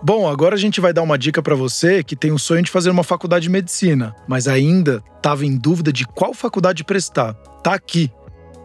Bom, agora a gente vai dar uma dica para você que tem o sonho de fazer uma faculdade de medicina, mas ainda estava em dúvida de qual faculdade prestar. Tá aqui.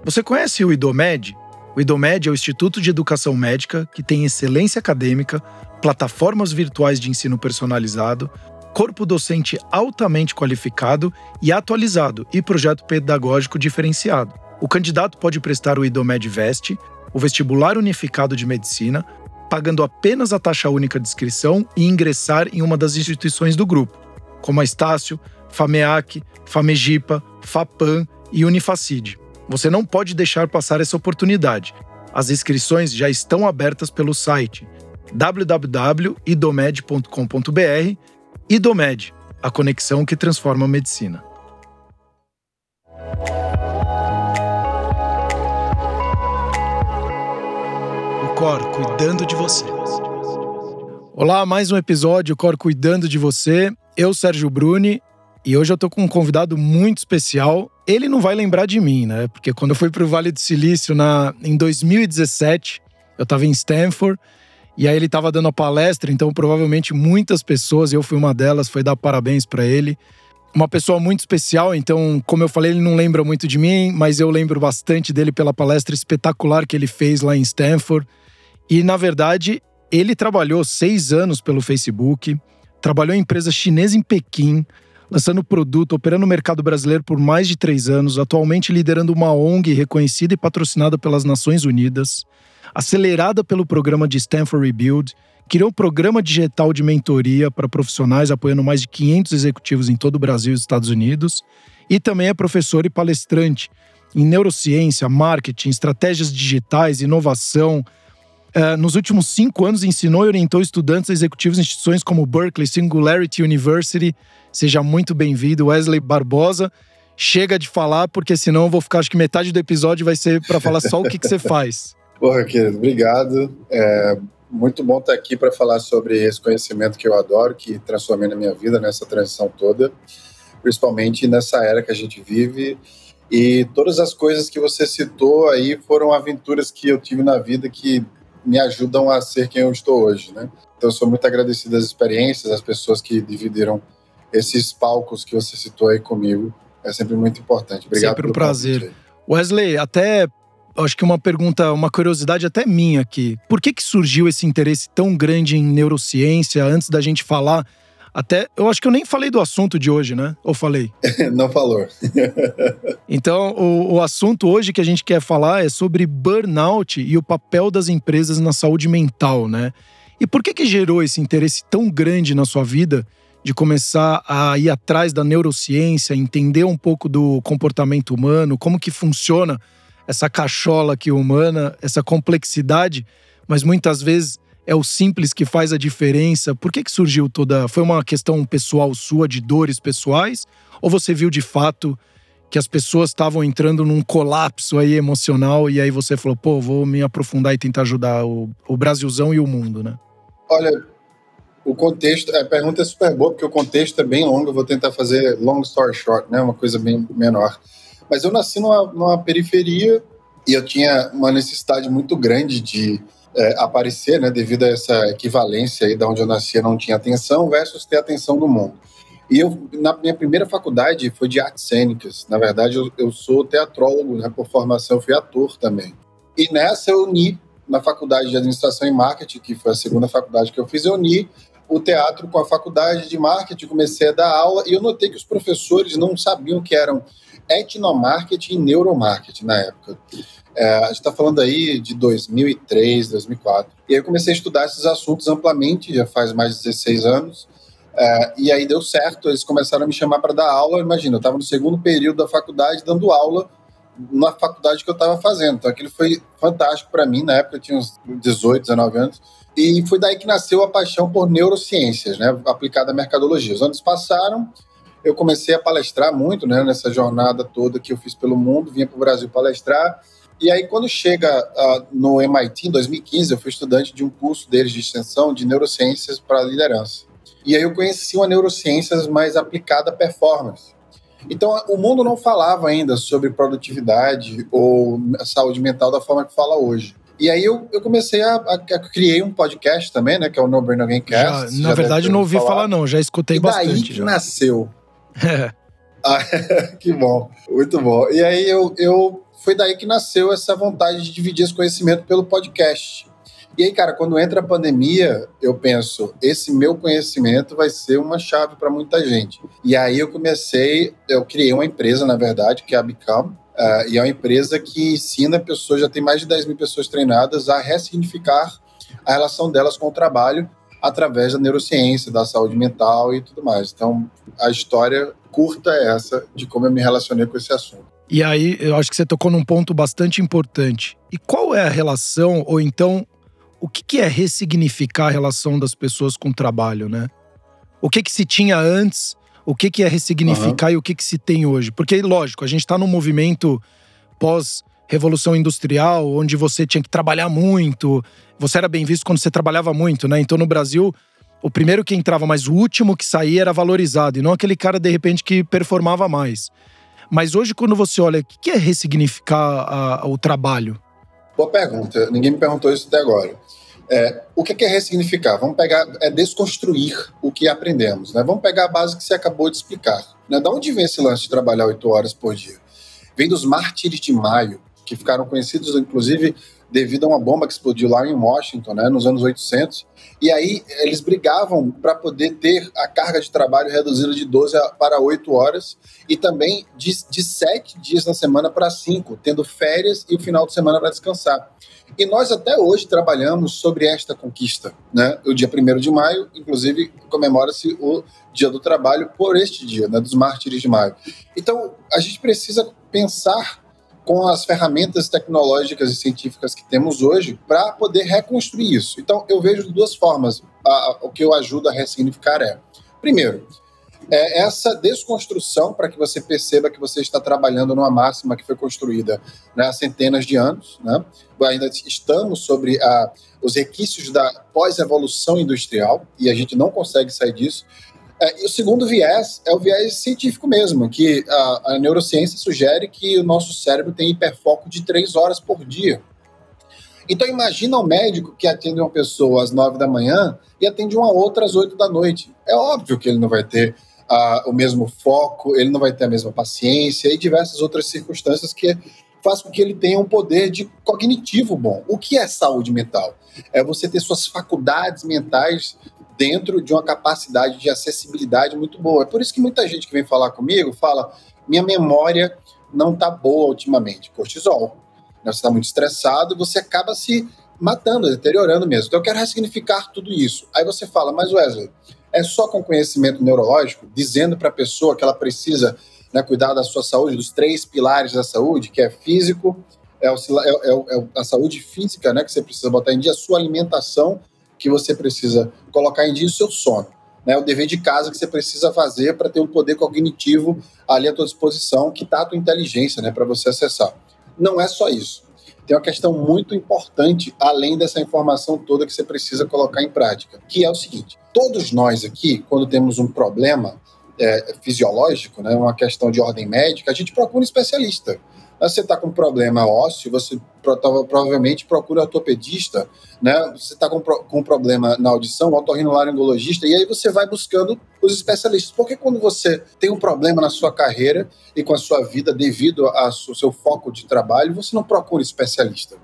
Você conhece o IDOMED? O IDOMED é o Instituto de Educação Médica que tem excelência acadêmica, plataformas virtuais de ensino personalizado, corpo docente altamente qualificado e atualizado e projeto pedagógico diferenciado. O candidato pode prestar o IDOMED Veste, o vestibular unificado de medicina, pagando apenas a taxa única de inscrição e ingressar em uma das instituições do grupo, como a Estácio, FAMEAC, FAMEGIPA, FAPAM e Unifacid. Você não pode deixar passar essa oportunidade. As inscrições já estão abertas pelo site www.idomed.com.br Idomed, a conexão que transforma a medicina. Cor cuidando de você. Olá, mais um episódio Cor cuidando de você. Eu, Sérgio Bruni, e hoje eu tô com um convidado muito especial. Ele não vai lembrar de mim, né? Porque quando eu fui pro Vale do Silício na, em 2017, eu tava em Stanford e aí ele tava dando a palestra, então provavelmente muitas pessoas, eu fui uma delas, foi dar parabéns para ele. Uma pessoa muito especial, então, como eu falei, ele não lembra muito de mim, mas eu lembro bastante dele pela palestra espetacular que ele fez lá em Stanford. E, na verdade, ele trabalhou seis anos pelo Facebook, trabalhou em empresa chinesa em Pequim, lançando produto, operando no mercado brasileiro por mais de três anos, atualmente liderando uma ONG reconhecida e patrocinada pelas Nações Unidas, acelerada pelo programa de Stanford Rebuild, criou um programa digital de mentoria para profissionais, apoiando mais de 500 executivos em todo o Brasil e Estados Unidos, e também é professor e palestrante em neurociência, marketing, estratégias digitais, inovação, Uh, nos últimos cinco anos, ensinou e orientou estudantes executivos em instituições como Berkeley, Singularity University. Seja muito bem-vindo, Wesley Barbosa. Chega de falar, porque senão eu vou ficar, acho que metade do episódio vai ser para falar só o que, que você faz. Porra, querido, obrigado. É muito bom estar aqui para falar sobre esse conhecimento que eu adoro, que transformei na minha vida nessa transição toda, principalmente nessa era que a gente vive. E todas as coisas que você citou aí foram aventuras que eu tive na vida que me ajudam a ser quem eu estou hoje, né? Então, eu sou muito agradecido às experiências, às pessoas que dividiram esses palcos que você citou aí comigo. É sempre muito importante. Obrigado. Sempre um prazer. Wesley, até acho que uma pergunta, uma curiosidade até minha aqui. Por que que surgiu esse interesse tão grande em neurociência antes da gente falar até, eu acho que eu nem falei do assunto de hoje, né? Ou falei? Não falou. então, o, o assunto hoje que a gente quer falar é sobre burnout e o papel das empresas na saúde mental, né? E por que que gerou esse interesse tão grande na sua vida de começar a ir atrás da neurociência, entender um pouco do comportamento humano, como que funciona essa cachola aqui humana, essa complexidade, mas muitas vezes é o simples que faz a diferença? Por que, que surgiu toda. Foi uma questão pessoal sua, de dores pessoais? Ou você viu de fato que as pessoas estavam entrando num colapso aí emocional e aí você falou, pô, vou me aprofundar e tentar ajudar o, o Brasilzão e o mundo, né? Olha, o contexto, a pergunta é super boa, porque o contexto é bem longo, eu vou tentar fazer long story short, né? Uma coisa bem menor. Mas eu nasci numa, numa periferia e eu tinha uma necessidade muito grande de é, aparecer, né, devido a essa equivalência aí da onde eu nasci, não tinha atenção versus ter atenção do mundo. E eu, na minha primeira faculdade, foi de artes cênicas. Na verdade, eu, eu sou teatrólogo, né, por formação, fui ator também. E nessa eu uni, na faculdade de administração e marketing, que foi a segunda faculdade que eu fiz, eu uni o teatro com a faculdade de marketing, comecei a dar aula e eu notei que os professores não sabiam que eram etnomarketing e neuromarketing na época. É, a gente está falando aí de 2003, 2004. E aí eu comecei a estudar esses assuntos amplamente, já faz mais de 16 anos. É, e aí deu certo, eles começaram a me chamar para dar aula. Imagina, eu estava no segundo período da faculdade dando aula na faculdade que eu estava fazendo. Então aquilo foi fantástico para mim. Na época eu tinha uns 18, 19 anos. E foi daí que nasceu a paixão por neurociências, né, aplicada à mercadologia. Os anos passaram, eu comecei a palestrar muito né, nessa jornada toda que eu fiz pelo mundo, vinha para o Brasil palestrar e aí, quando chega uh, no MIT, em 2015, eu fui estudante de um curso deles de extensão de neurociências para liderança. E aí eu conheci uma neurociências mais aplicada à performance. Então, o mundo não falava ainda sobre produtividade ou saúde mental da forma que fala hoje. E aí eu, eu comecei a, a, a criei um podcast também, né? Que é o No Brain Again Cast. Já, na verdade, não ouvi falar. falar. não, já escutei e bastante. Daí que já. nasceu. Ah, que bom, muito bom. E aí eu, eu foi daí que nasceu essa vontade de dividir esse conhecimento pelo podcast. E aí, cara, quando entra a pandemia, eu penso, esse meu conhecimento vai ser uma chave para muita gente. E aí eu comecei, eu criei uma empresa, na verdade, que é a Become, uh, e é uma empresa que ensina pessoas, já tem mais de 10 mil pessoas treinadas a ressignificar a relação delas com o trabalho através da neurociência, da saúde mental e tudo mais. Então, a história curta é essa de como eu me relacionei com esse assunto. E aí, eu acho que você tocou num ponto bastante importante. E qual é a relação, ou então o que, que é ressignificar a relação das pessoas com o trabalho, né? O que, que se tinha antes, o que, que é ressignificar uhum. e o que, que se tem hoje. Porque, lógico, a gente está num movimento pós-revolução industrial, onde você tinha que trabalhar muito, você era bem visto quando você trabalhava muito, né? Então, no Brasil, o primeiro que entrava, mas o último que saía era valorizado, e não aquele cara, de repente, que performava mais. Mas hoje, quando você olha, o que é ressignificar a, o trabalho? Boa pergunta. Ninguém me perguntou isso até agora. É, o que é ressignificar? Vamos pegar, é desconstruir o que aprendemos. Né? Vamos pegar a base que você acabou de explicar. Né? Da onde vem esse lance de trabalhar oito horas por dia? Vem dos mártires de maio, que ficaram conhecidos, inclusive, devido a uma bomba que explodiu lá em Washington, né, nos anos 800. E aí eles brigavam para poder ter a carga de trabalho reduzida de 12 para 8 horas e também de, de 7 dias na semana para 5, tendo férias e o final de semana para descansar. E nós até hoje trabalhamos sobre esta conquista. Né? O dia 1 de maio, inclusive, comemora-se o Dia do Trabalho por este dia, né, dos mártires de maio. Então, a gente precisa pensar com as ferramentas tecnológicas e científicas que temos hoje para poder reconstruir isso. Então, eu vejo de duas formas. A, o que eu ajudo a ressignificar é, primeiro, é essa desconstrução para que você perceba que você está trabalhando numa máxima que foi construída né, há centenas de anos. Né? Ainda estamos sobre a, os requisitos da pós-evolução industrial e a gente não consegue sair disso. É, e o segundo viés é o viés científico mesmo, que a, a, neurociência sugere que o nosso cérebro tem hiperfoco de três horas por dia. Então imagina um médico que atende uma pessoa às nove da manhã e atende uma outra às oito da noite. É óbvio que ele não vai ter uh, o mesmo foco, ele não vai ter a mesma paciência e diversas outras circunstâncias que faz com que ele tenha um poder de cognitivo bom. O que é saúde mental? É você ter suas faculdades mentais dentro de uma capacidade de acessibilidade muito boa. É por isso que muita gente que vem falar comigo fala: minha memória não está boa ultimamente. Cortisol. Né? Você está muito estressado, você acaba se matando, deteriorando mesmo. Então eu quero ressignificar tudo isso. Aí você fala, mas Wesley, é só com conhecimento neurológico, dizendo para a pessoa que ela precisa né, cuidar da sua saúde, dos três pilares da saúde, que é físico, é, o, é, é, é a saúde física, né, que você precisa botar em dia, a sua alimentação que você precisa colocar em dia o seu sono. Né, o dever de casa que você precisa fazer para ter um poder cognitivo ali à tua disposição, que está a tua inteligência né, para você acessar. Não é só isso. Tem uma questão muito importante, além dessa informação toda que você precisa colocar em prática, que é o seguinte: todos nós aqui, quando temos um problema é, fisiológico, né, uma questão de ordem médica, a gente procura um especialista você está com problema ósseo, você provavelmente procura ortopedista, né? Você está com, com problema na audição, otorrinolaringologista, e aí você vai buscando os especialistas. Porque quando você tem um problema na sua carreira e com a sua vida devido ao seu foco de trabalho, você não procura especialista.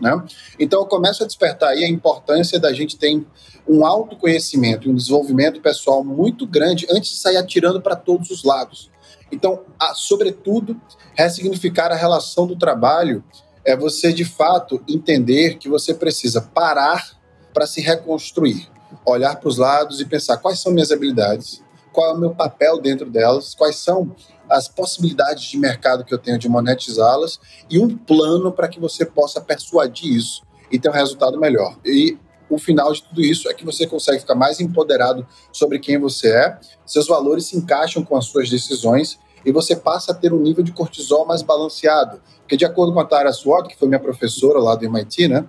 Né? Então eu começo a despertar aí a importância da gente ter um autoconhecimento e um desenvolvimento pessoal muito grande antes de sair atirando para todos os lados. Então, a, sobretudo, ressignificar a relação do trabalho é você, de fato, entender que você precisa parar para se reconstruir, olhar para os lados e pensar quais são minhas habilidades, qual é o meu papel dentro delas, quais são as possibilidades de mercado que eu tenho de monetizá-las e um plano para que você possa persuadir isso e ter um resultado melhor. E o final de tudo isso é que você consegue ficar mais empoderado sobre quem você é, seus valores se encaixam com as suas decisões e você passa a ter um nível de cortisol mais balanceado. Porque, de acordo com a Tara Sword, que foi minha professora lá do MIT, né,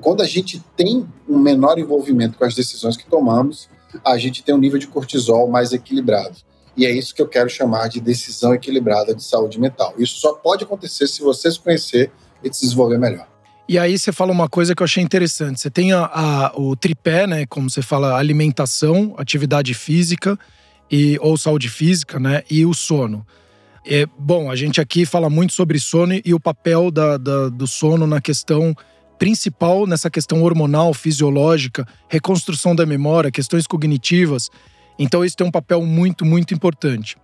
quando a gente tem um menor envolvimento com as decisões que tomamos, a gente tem um nível de cortisol mais equilibrado. E é isso que eu quero chamar de decisão equilibrada de saúde mental. Isso só pode acontecer se você se conhecer e se desenvolver melhor. E aí você fala uma coisa que eu achei interessante. Você tem a, a, o tripé, né? Como você fala, alimentação, atividade física e, ou saúde física, né? E o sono. É, bom, a gente aqui fala muito sobre sono e o papel da, da, do sono na questão principal, nessa questão hormonal, fisiológica, reconstrução da memória, questões cognitivas. Então, isso tem um papel muito, muito importante.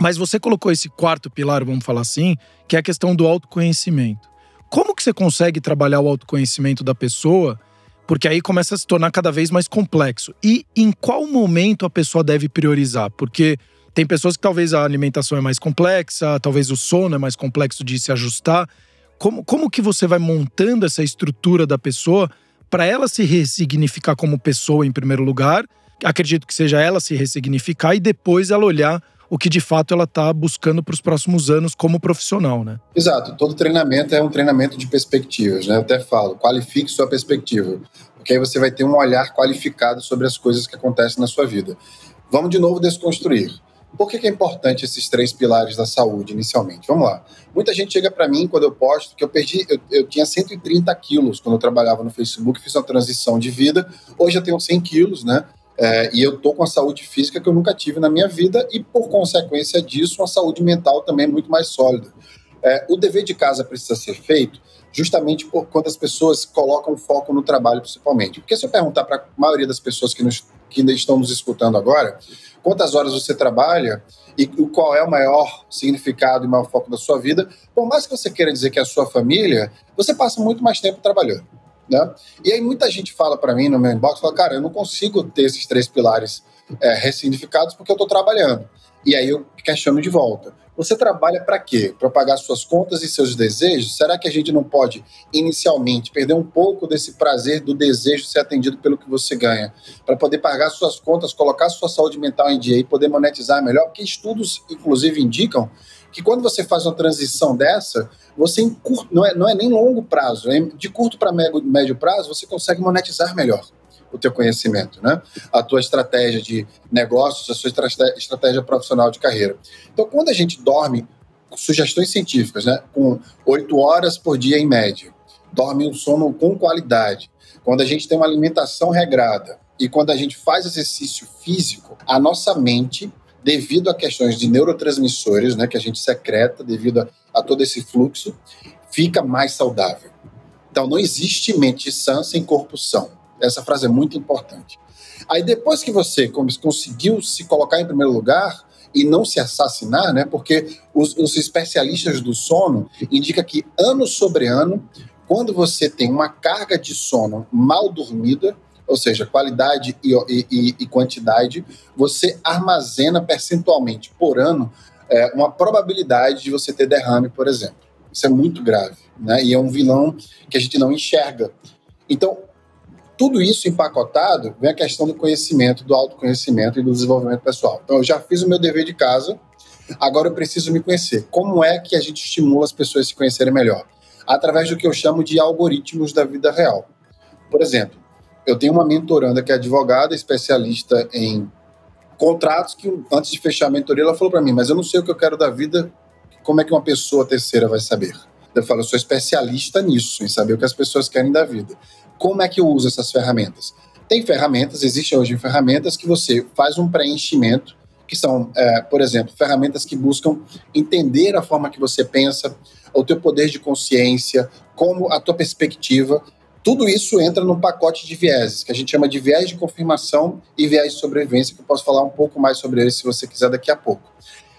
Mas você colocou esse quarto pilar, vamos falar assim, que é a questão do autoconhecimento. Como que você consegue trabalhar o autoconhecimento da pessoa? Porque aí começa a se tornar cada vez mais complexo. E em qual momento a pessoa deve priorizar? Porque tem pessoas que talvez a alimentação é mais complexa, talvez o sono é mais complexo de se ajustar. Como, como que você vai montando essa estrutura da pessoa para ela se ressignificar como pessoa em primeiro lugar? Acredito que seja ela se ressignificar e depois ela olhar o que de fato ela está buscando para os próximos anos como profissional, né? Exato. Todo treinamento é um treinamento de perspectivas, né? Eu até falo, qualifique sua perspectiva, porque aí você vai ter um olhar qualificado sobre as coisas que acontecem na sua vida. Vamos de novo desconstruir. Por que, é importante esses três pilares da saúde inicialmente? Vamos lá. Muita gente chega para mim quando eu posto que eu perdi, eu, eu, tinha 130 quilos quando eu trabalhava no Facebook, fiz uma transição de vida. Hoje eu tenho 100 quilos, né? É, e eu tô com a saúde física que eu nunca tive na minha vida e, por consequência disso, uma saúde mental também muito mais sólida. É, o dever de casa precisa ser feito justamente por quando as pessoas colocam foco no trabalho, principalmente. Porque se eu perguntar para a maioria das pessoas que, nos, que estão nos escutando agora, quantas horas você trabalha e qual é o maior significado e maior foco da sua vida, por mais que você queira dizer que é a sua família, você passa muito mais tempo trabalhando. Né? E aí muita gente fala para mim no meu inbox, fala, cara, eu não consigo ter esses três pilares é, ressignificados porque eu estou trabalhando. E aí eu questiono de volta. Você trabalha para quê? Para pagar suas contas e seus desejos? Será que a gente não pode, inicialmente, perder um pouco desse prazer do desejo ser atendido pelo que você ganha? Para poder pagar suas contas, colocar sua saúde mental em dia e poder monetizar melhor? Porque estudos, inclusive, indicam que quando você faz uma transição dessa, você não, é, não é nem longo prazo, é de curto para médio, médio prazo, você consegue monetizar melhor o teu conhecimento, né? A tua estratégia de negócios, a sua estratégia profissional de carreira. Então, quando a gente dorme, sugestões científicas, né? Com oito horas por dia em média, dorme um sono com qualidade. Quando a gente tem uma alimentação regrada e quando a gente faz exercício físico, a nossa mente devido a questões de neurotransmissores, né, que a gente secreta devido a, a todo esse fluxo, fica mais saudável. Então, não existe mente sã sem corpo são. Essa frase é muito importante. Aí, depois que você conseguiu se colocar em primeiro lugar e não se assassinar, né, porque os, os especialistas do sono indicam que, ano sobre ano, quando você tem uma carga de sono mal dormida, ou seja, qualidade e, e, e quantidade, você armazena percentualmente por ano é, uma probabilidade de você ter derrame, por exemplo. Isso é muito grave, né? E é um vilão que a gente não enxerga. Então, tudo isso empacotado vem a questão do conhecimento, do autoconhecimento e do desenvolvimento pessoal. Então, eu já fiz o meu dever de casa, agora eu preciso me conhecer. Como é que a gente estimula as pessoas a se conhecerem melhor? Através do que eu chamo de algoritmos da vida real. Por exemplo, eu tenho uma mentoranda que é advogada, especialista em contratos, que antes de fechar a mentoria, ela falou para mim, mas eu não sei o que eu quero da vida, como é que uma pessoa terceira vai saber? Eu falo, eu sou especialista nisso, em saber o que as pessoas querem da vida. Como é que eu uso essas ferramentas? Tem ferramentas, existem hoje ferramentas que você faz um preenchimento, que são, é, por exemplo, ferramentas que buscam entender a forma que você pensa, o teu poder de consciência, como a tua perspectiva, tudo isso entra num pacote de vieses, que a gente chama de viés de confirmação e viés de sobrevivência, que eu posso falar um pouco mais sobre ele se você quiser daqui a pouco.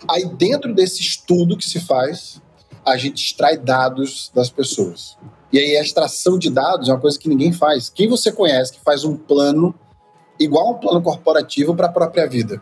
Aí, dentro desse estudo que se faz, a gente extrai dados das pessoas. E aí, a extração de dados é uma coisa que ninguém faz. Quem você conhece que faz um plano, igual um plano corporativo para a própria vida?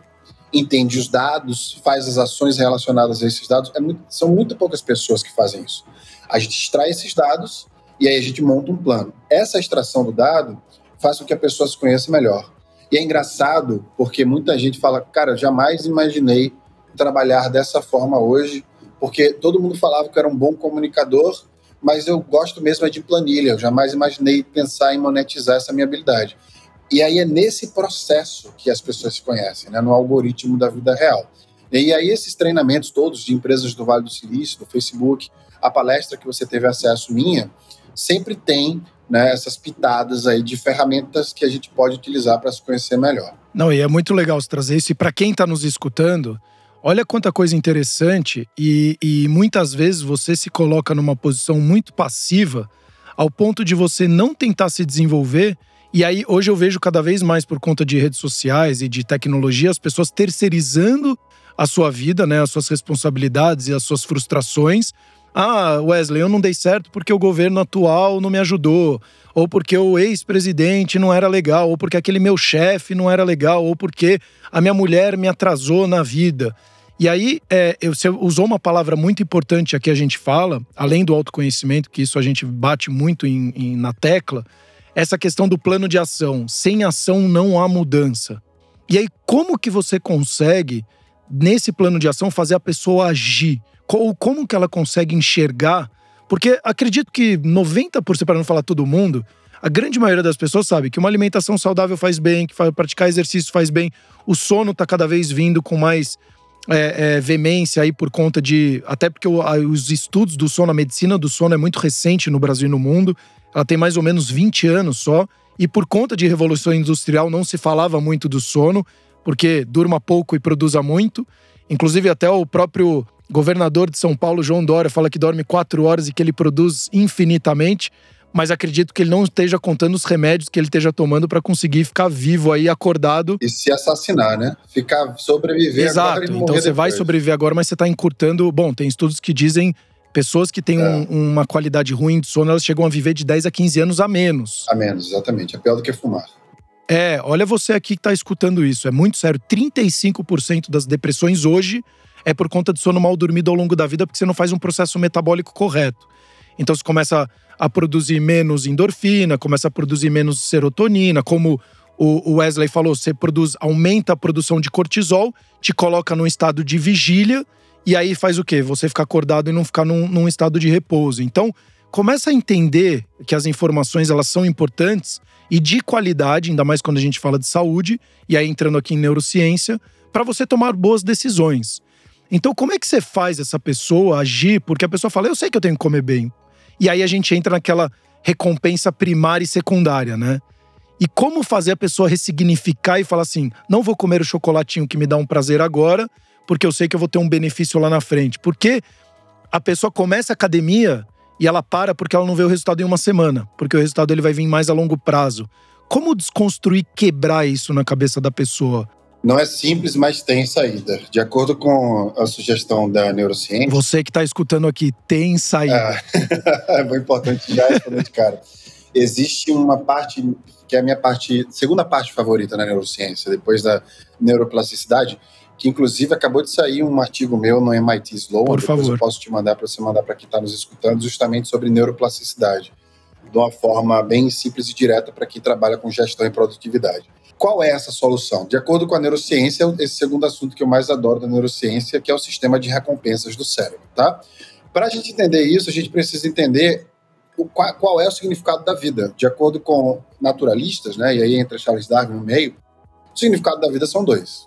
Entende os dados, faz as ações relacionadas a esses dados. É muito, são muito poucas pessoas que fazem isso. A gente extrai esses dados e aí a gente monta um plano. Essa extração do dado faz com que a pessoa se conheça melhor. E é engraçado porque muita gente fala, cara, jamais imaginei trabalhar dessa forma hoje, porque todo mundo falava que eu era um bom comunicador, mas eu gosto mesmo é de planilha, eu jamais imaginei pensar em monetizar essa minha habilidade. E aí é nesse processo que as pessoas se conhecem, né, no algoritmo da vida real. E aí esses treinamentos todos de empresas do Vale do Silício, do Facebook, a palestra que você teve acesso minha, sempre tem né, essas pitadas aí de ferramentas que a gente pode utilizar para se conhecer melhor. Não, e é muito legal você trazer isso. E para quem está nos escutando, olha quanta coisa interessante. E, e muitas vezes você se coloca numa posição muito passiva, ao ponto de você não tentar se desenvolver. E aí, hoje eu vejo cada vez mais por conta de redes sociais e de tecnologia, as pessoas terceirizando a sua vida, né, as suas responsabilidades e as suas frustrações ah, Wesley, eu não dei certo porque o governo atual não me ajudou, ou porque o ex-presidente não era legal, ou porque aquele meu chefe não era legal, ou porque a minha mulher me atrasou na vida. E aí, é, você usou uma palavra muito importante aqui a gente fala, além do autoconhecimento, que isso a gente bate muito em, em, na tecla, essa questão do plano de ação. Sem ação não há mudança. E aí, como que você consegue, nesse plano de ação, fazer a pessoa agir? Ou como que ela consegue enxergar. Porque acredito que 90%, para não falar todo mundo, a grande maioria das pessoas sabe que uma alimentação saudável faz bem, que praticar exercício faz bem, o sono está cada vez vindo com mais é, é, veemência aí por conta de. Até porque o, a, os estudos do sono, a medicina do sono é muito recente no Brasil e no mundo, ela tem mais ou menos 20 anos só, e por conta de revolução industrial não se falava muito do sono, porque durma pouco e produza muito. Inclusive, até o próprio governador de São Paulo, João Dória, fala que dorme quatro horas e que ele produz infinitamente, mas acredito que ele não esteja contando os remédios que ele esteja tomando para conseguir ficar vivo aí, acordado. E se assassinar, né? Ficar sobreviver Exato. agora. Então você depois. vai sobreviver agora, mas você está encurtando. Bom, tem estudos que dizem pessoas que têm é. um, uma qualidade ruim de sono, elas chegam a viver de 10 a 15 anos a menos. A menos, exatamente. É pior do que fumar. É, olha você aqui que está escutando isso. É muito sério. 35% das depressões hoje é por conta de sono mal dormido ao longo da vida, porque você não faz um processo metabólico correto. Então você começa a produzir menos endorfina, começa a produzir menos serotonina, como o Wesley falou, você produz, aumenta a produção de cortisol, te coloca num estado de vigília, e aí faz o quê? Você ficar acordado e não ficar num, num estado de repouso. Então, começa a entender que as informações elas são importantes e de qualidade, ainda mais quando a gente fala de saúde, e aí entrando aqui em neurociência, para você tomar boas decisões. Então, como é que você faz essa pessoa agir? Porque a pessoa fala, eu sei que eu tenho que comer bem. E aí a gente entra naquela recompensa primária e secundária, né? E como fazer a pessoa ressignificar e falar assim: não vou comer o chocolatinho que me dá um prazer agora, porque eu sei que eu vou ter um benefício lá na frente. Porque a pessoa começa a academia e ela para porque ela não vê o resultado em uma semana, porque o resultado ele vai vir mais a longo prazo. Como desconstruir, quebrar isso na cabeça da pessoa? Não é simples, mas tem saída. De acordo com a sugestão da neurociência. Você que está escutando aqui, tem saída. É, é muito importante já responder de cara. Existe uma parte, que é a minha parte, segunda parte favorita na neurociência, depois da neuroplasticidade, que inclusive acabou de sair um artigo meu no MIT Sloan. Por favor. eu posso te mandar para você mandar para quem está nos escutando, justamente sobre neuroplasticidade. De uma forma bem simples e direta para quem trabalha com gestão e produtividade. Qual é essa solução? De acordo com a neurociência, esse segundo assunto que eu mais adoro da neurociência, que é o sistema de recompensas do cérebro, tá? Para a gente entender isso, a gente precisa entender o, qual, qual, é o significado da vida. De acordo com naturalistas, né, e aí entra Charles Darwin no meio, o significado da vida são dois: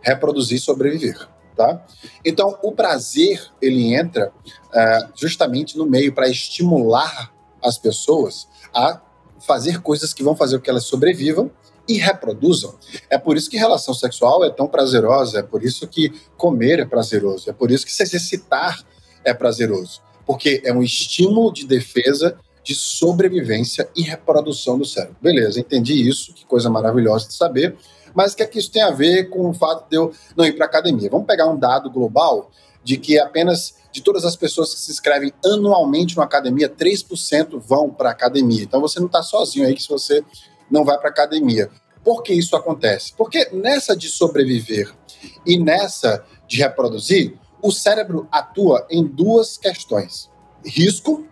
reproduzir e sobreviver. Tá? Então, o prazer ele entra uh, justamente no meio para estimular as pessoas a fazer coisas que vão fazer com que elas sobrevivam e reproduzam. É por isso que relação sexual é tão prazerosa, é por isso que comer é prazeroso, é por isso que se exercitar é prazeroso, porque é um estímulo de defesa, de sobrevivência e reprodução do cérebro. Beleza, entendi isso, que coisa maravilhosa de saber, mas o que é que isso tem a ver com o fato de eu não ir para academia? Vamos pegar um dado global de que apenas de todas as pessoas que se inscrevem anualmente na academia, 3% vão para academia. Então você não está sozinho aí que se você não vai para academia. Por que isso acontece? Porque nessa de sobreviver e nessa de reproduzir, o cérebro atua em duas questões: risco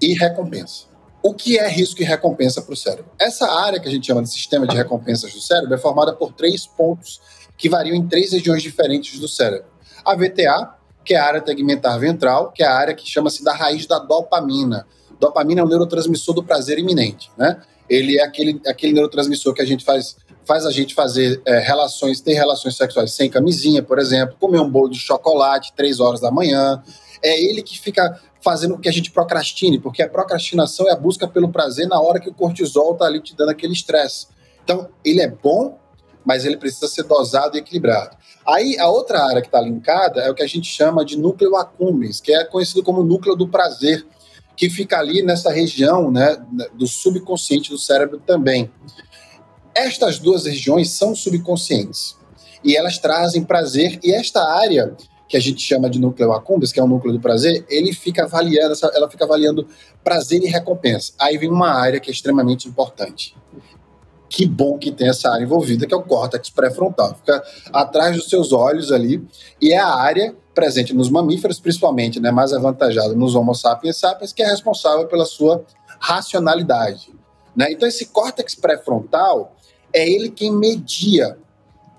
e recompensa. O que é risco e recompensa para o cérebro? Essa área que a gente chama de sistema de recompensas do cérebro é formada por três pontos que variam em três regiões diferentes do cérebro. A VTA, que é a área tegmentar ventral, que é a área que chama-se da raiz da dopamina. Dopamina é o neurotransmissor do prazer iminente, né? Ele é aquele, aquele neurotransmissor que a gente faz, faz a gente fazer é, relações, ter relações sexuais sem camisinha, por exemplo, comer um bolo de chocolate três horas da manhã. É ele que fica fazendo com que a gente procrastine, porque a procrastinação é a busca pelo prazer na hora que o cortisol está ali te dando aquele estresse. Então, ele é bom, mas ele precisa ser dosado e equilibrado. Aí, a outra área que está linkada é o que a gente chama de núcleo accumbens, que é conhecido como núcleo do prazer, que fica ali nessa região né, do subconsciente do cérebro também. Estas duas regiões são subconscientes e elas trazem prazer, e esta área que a gente chama de núcleo accumbens, que é o núcleo do prazer, ele fica avaliando, ela fica avaliando prazer e recompensa. Aí vem uma área que é extremamente importante. Que bom que tem essa área envolvida, que é o córtex pré-frontal. Fica atrás dos seus olhos ali, e é a área presente nos mamíferos, principalmente, né, mais avantajada nos Homo sapiens sapiens, que é responsável pela sua racionalidade. Né? Então, esse córtex pré-frontal é ele quem media,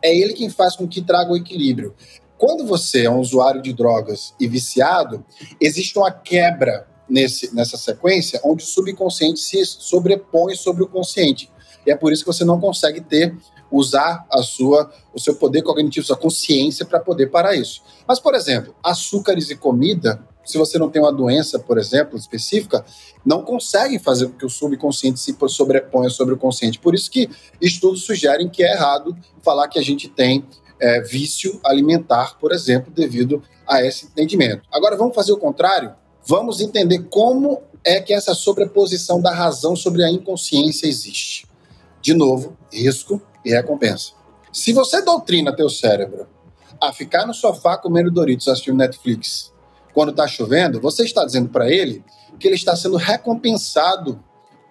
é ele quem faz com que traga o equilíbrio. Quando você é um usuário de drogas e viciado, existe uma quebra nesse, nessa sequência onde o subconsciente se sobrepõe sobre o consciente. E é por isso que você não consegue ter usar a sua, o seu poder cognitivo, sua consciência para poder parar isso. Mas, por exemplo, açúcares e comida, se você não tem uma doença, por exemplo, específica, não conseguem fazer com que o subconsciente se sobreponha sobre o consciente. Por isso que estudos sugerem que é errado falar que a gente tem é, vício alimentar, por exemplo, devido a esse entendimento. Agora, vamos fazer o contrário? Vamos entender como é que essa sobreposição da razão sobre a inconsciência existe. De novo, risco e recompensa. Se você doutrina teu cérebro a ficar no sofá comendo Doritos assistindo Netflix quando está chovendo, você está dizendo para ele que ele está sendo recompensado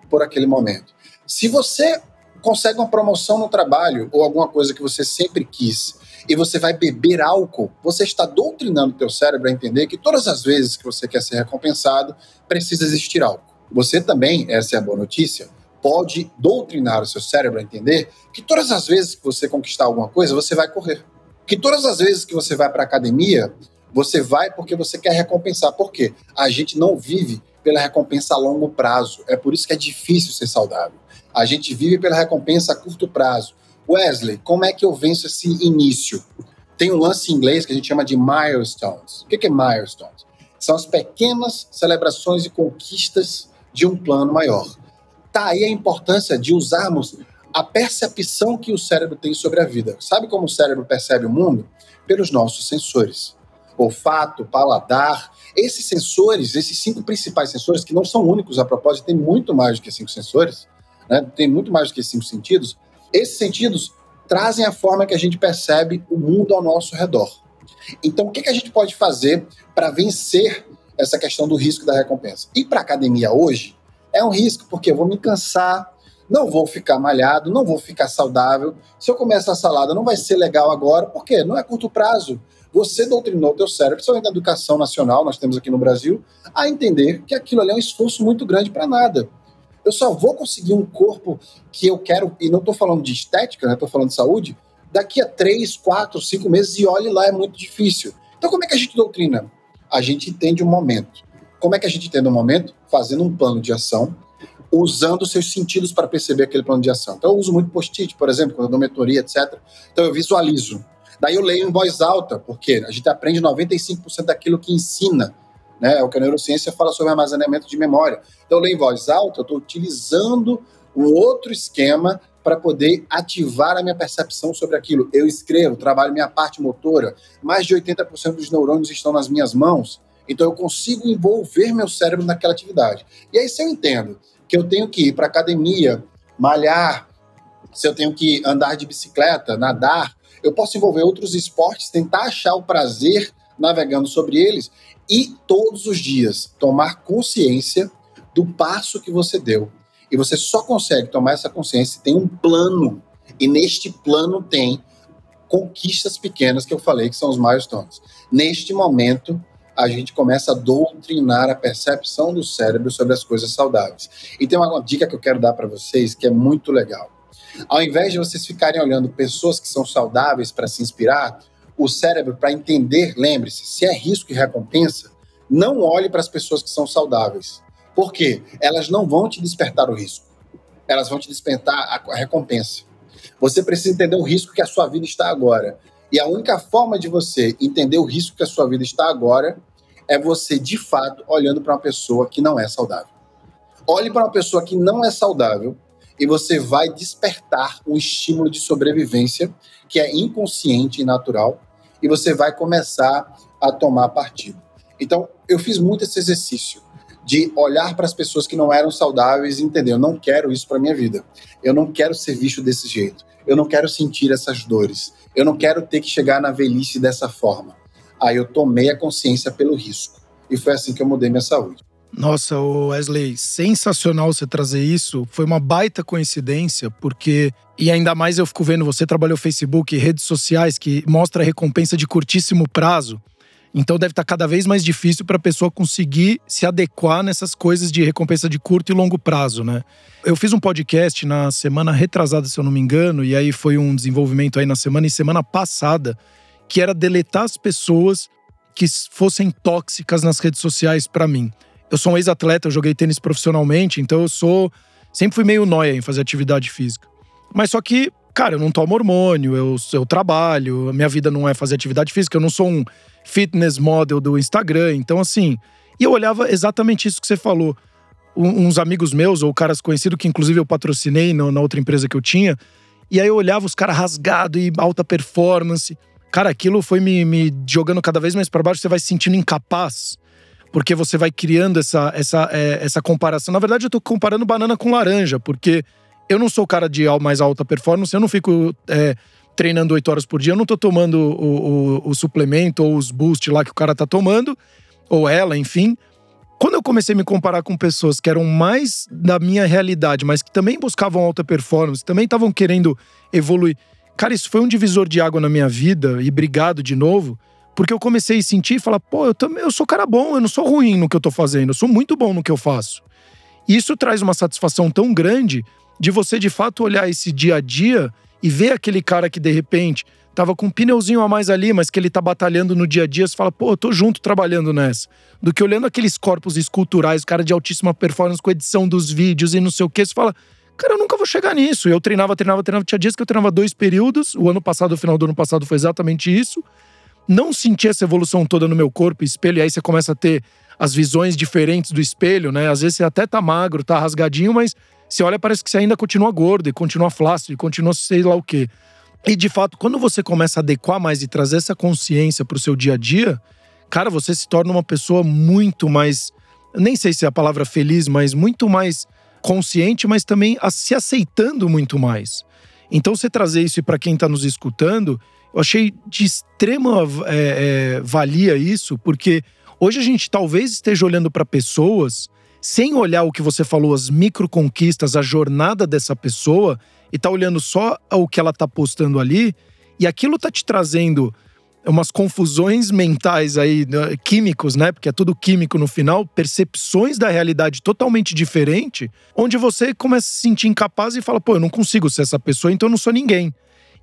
por aquele momento. Se você consegue uma promoção no trabalho ou alguma coisa que você sempre quis e você vai beber álcool, você está doutrinando teu cérebro a entender que todas as vezes que você quer ser recompensado, precisa existir álcool. Você também, essa é a boa notícia, pode doutrinar o seu cérebro a entender que todas as vezes que você conquistar alguma coisa, você vai correr. Que todas as vezes que você vai para academia, você vai porque você quer recompensar. Por quê? A gente não vive pela recompensa a longo prazo. É por isso que é difícil ser saudável. A gente vive pela recompensa a curto prazo. Wesley, como é que eu venço esse início? Tem um lance em inglês que a gente chama de milestones. O que é milestones? São as pequenas celebrações e conquistas de um plano maior. Tá aí a importância de usarmos a percepção que o cérebro tem sobre a vida. Sabe como o cérebro percebe o mundo? Pelos nossos sensores. Olfato, paladar. Esses sensores, esses cinco principais sensores, que não são únicos a propósito, tem muito mais do que cinco sensores, né? tem muito mais do que cinco sentidos. Esses sentidos trazem a forma que a gente percebe o mundo ao nosso redor. Então, o que, que a gente pode fazer para vencer essa questão do risco da recompensa? Ir para a academia hoje é um risco, porque eu vou me cansar, não vou ficar malhado, não vou ficar saudável. Se eu começar a salada, não vai ser legal agora, porque não é curto prazo. Você doutrinou o teu cérebro, principalmente na educação nacional, nós temos aqui no Brasil, a entender que aquilo ali é um esforço muito grande para nada. Eu só vou conseguir um corpo que eu quero, e não estou falando de estética, estou né, falando de saúde, daqui a três, quatro, cinco meses, e olhe lá, é muito difícil. Então, como é que a gente doutrina? A gente entende o momento. Como é que a gente entende o momento? Fazendo um plano de ação, usando seus sentidos para perceber aquele plano de ação. Então, eu uso muito post-it, por exemplo, quando eu dou mentoria, etc. Então, eu visualizo. Daí eu leio em voz alta, porque a gente aprende 95% daquilo que ensina. Né? É o que a neurociência fala sobre armazenamento de memória. Então, eu leio em voz alta, eu estou utilizando um outro esquema para poder ativar a minha percepção sobre aquilo. Eu escrevo, trabalho minha parte motora, mais de 80% dos neurônios estão nas minhas mãos, então eu consigo envolver meu cérebro naquela atividade. E aí, se eu entendo que eu tenho que ir para academia, malhar, se eu tenho que andar de bicicleta, nadar, eu posso envolver outros esportes, tentar achar o prazer navegando sobre eles e todos os dias tomar consciência do passo que você deu. E você só consegue tomar essa consciência se tem um plano. E neste plano tem conquistas pequenas que eu falei que são os milestones. Neste momento, a gente começa a doutrinar a percepção do cérebro sobre as coisas saudáveis. E tem uma dica que eu quero dar para vocês que é muito legal. Ao invés de vocês ficarem olhando pessoas que são saudáveis para se inspirar, o cérebro, para entender, lembre-se, se é risco e recompensa, não olhe para as pessoas que são saudáveis. Por quê? Elas não vão te despertar o risco. Elas vão te despertar a recompensa. Você precisa entender o risco que a sua vida está agora. E a única forma de você entender o risco que a sua vida está agora é você, de fato, olhando para uma pessoa que não é saudável. Olhe para uma pessoa que não é saudável e você vai despertar um estímulo de sobrevivência que é inconsciente e natural e você vai começar a tomar partido. Então, eu fiz muito esse exercício de olhar para as pessoas que não eram saudáveis e entender, eu não quero isso para minha vida. Eu não quero ser visto desse jeito. Eu não quero sentir essas dores. Eu não quero ter que chegar na velhice dessa forma. Aí eu tomei a consciência pelo risco. E foi assim que eu mudei minha saúde. Nossa, Wesley, sensacional você trazer isso. Foi uma baita coincidência, porque. E ainda mais eu fico vendo, você trabalhou Facebook, redes sociais, que mostra recompensa de curtíssimo prazo. Então deve estar cada vez mais difícil para a pessoa conseguir se adequar nessas coisas de recompensa de curto e longo prazo, né? Eu fiz um podcast na semana retrasada, se eu não me engano, e aí foi um desenvolvimento aí na semana e semana passada, que era deletar as pessoas que fossem tóxicas nas redes sociais para mim. Eu sou um ex-atleta, eu joguei tênis profissionalmente, então eu sou. Sempre fui meio nóia em fazer atividade física. Mas só que, cara, eu não tomo hormônio, eu, eu trabalho, minha vida não é fazer atividade física, eu não sou um fitness model do Instagram. Então, assim. E eu olhava exatamente isso que você falou. Um, uns amigos meus, ou caras conhecidos, que inclusive eu patrocinei no, na outra empresa que eu tinha. E aí eu olhava os caras rasgados e alta performance. Cara, aquilo foi me, me jogando cada vez mais para baixo, você vai se sentindo incapaz porque você vai criando essa, essa, é, essa comparação. Na verdade, eu tô comparando banana com laranja, porque eu não sou o cara de mais alta performance, eu não fico é, treinando oito horas por dia, eu não tô tomando o, o, o, suplemento ou os boost lá que o cara tá tomando, ou ela, enfim. Quando eu comecei a me comparar com pessoas que eram mais da minha realidade, mas que também buscavam alta performance, também estavam querendo evoluir. Cara, isso foi um divisor de água na minha vida, e obrigado de novo, porque eu comecei a sentir e falar, pô, eu, também, eu sou cara bom, eu não sou ruim no que eu tô fazendo, eu sou muito bom no que eu faço. E isso traz uma satisfação tão grande de você de fato olhar esse dia a dia e ver aquele cara que de repente tava com um pneuzinho a mais ali, mas que ele tá batalhando no dia a dia, você fala, pô, eu tô junto trabalhando nessa. Do que olhando aqueles corpos esculturais, cara de altíssima performance com edição dos vídeos e não sei o que, você fala, cara, eu nunca vou chegar nisso. Eu treinava, treinava, treinava. Tinha dias que eu treinava dois períodos. O ano passado, o final do ano passado, foi exatamente isso não sentir essa evolução toda no meu corpo, espelho, e aí você começa a ter as visões diferentes do espelho, né? Às vezes você até tá magro, tá rasgadinho, mas você olha parece que você ainda continua gordo, e continua flácido, e continua sei lá o quê. E de fato, quando você começa a adequar mais e trazer essa consciência pro seu dia a dia, cara, você se torna uma pessoa muito mais, nem sei se é a palavra feliz, mas muito mais consciente, mas também se aceitando muito mais. Então, você trazer isso para quem está nos escutando, eu achei de extrema é, é, valia isso, porque hoje a gente talvez esteja olhando para pessoas sem olhar o que você falou, as micro conquistas, a jornada dessa pessoa, e tá olhando só o que ela tá postando ali, e aquilo tá te trazendo umas confusões mentais aí, né, químicos, né? Porque é tudo químico no final, percepções da realidade totalmente diferente, onde você começa a se sentir incapaz e fala, pô, eu não consigo ser essa pessoa, então eu não sou ninguém.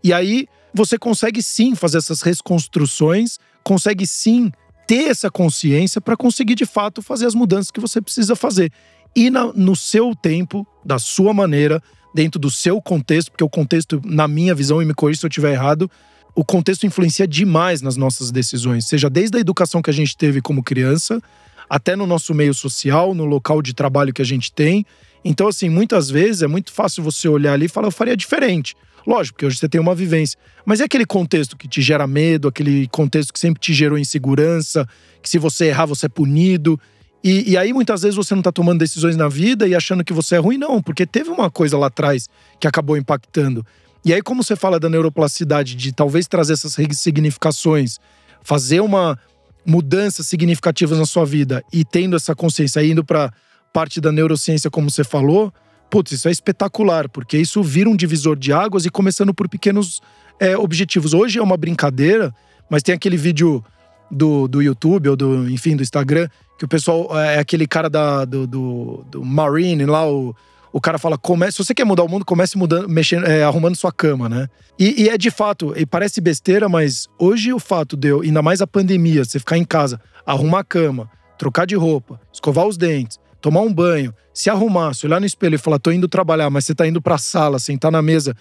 E aí você consegue sim fazer essas reconstruções, consegue sim ter essa consciência para conseguir de fato fazer as mudanças que você precisa fazer. E na, no seu tempo, da sua maneira, dentro do seu contexto, porque o contexto, na minha visão, e me corrija se eu estiver errado, o contexto influencia demais nas nossas decisões, seja desde a educação que a gente teve como criança, até no nosso meio social, no local de trabalho que a gente tem. Então, assim, muitas vezes é muito fácil você olhar ali e falar, eu faria diferente. Lógico, porque hoje você tem uma vivência. Mas é aquele contexto que te gera medo, aquele contexto que sempre te gerou insegurança, que se você errar, você é punido. E, e aí, muitas vezes, você não tá tomando decisões na vida e achando que você é ruim, não, porque teve uma coisa lá atrás que acabou impactando. E aí, como você fala da neuroplasticidade, de talvez trazer essas significações, fazer uma mudança significativa na sua vida e tendo essa consciência, indo para parte da neurociência, como você falou, putz, isso é espetacular, porque isso vira um divisor de águas e começando por pequenos é, objetivos. Hoje é uma brincadeira, mas tem aquele vídeo do, do YouTube ou do, enfim, do Instagram, que o pessoal é, é aquele cara da, do, do, do Marine lá, o, o cara fala: comece, se você quer mudar o mundo, comece mudando, mexendo, é, arrumando sua cama, né? E, e, é de fato, e parece besteira, mas hoje o fato de eu, ainda mais a pandemia, você ficar em casa, arrumar a cama, trocar de roupa, escovar os dentes, tomar um banho, se arrumar, se olhar no espelho e falar, tô indo trabalhar, mas você tá indo pra sala, sentar na mesa.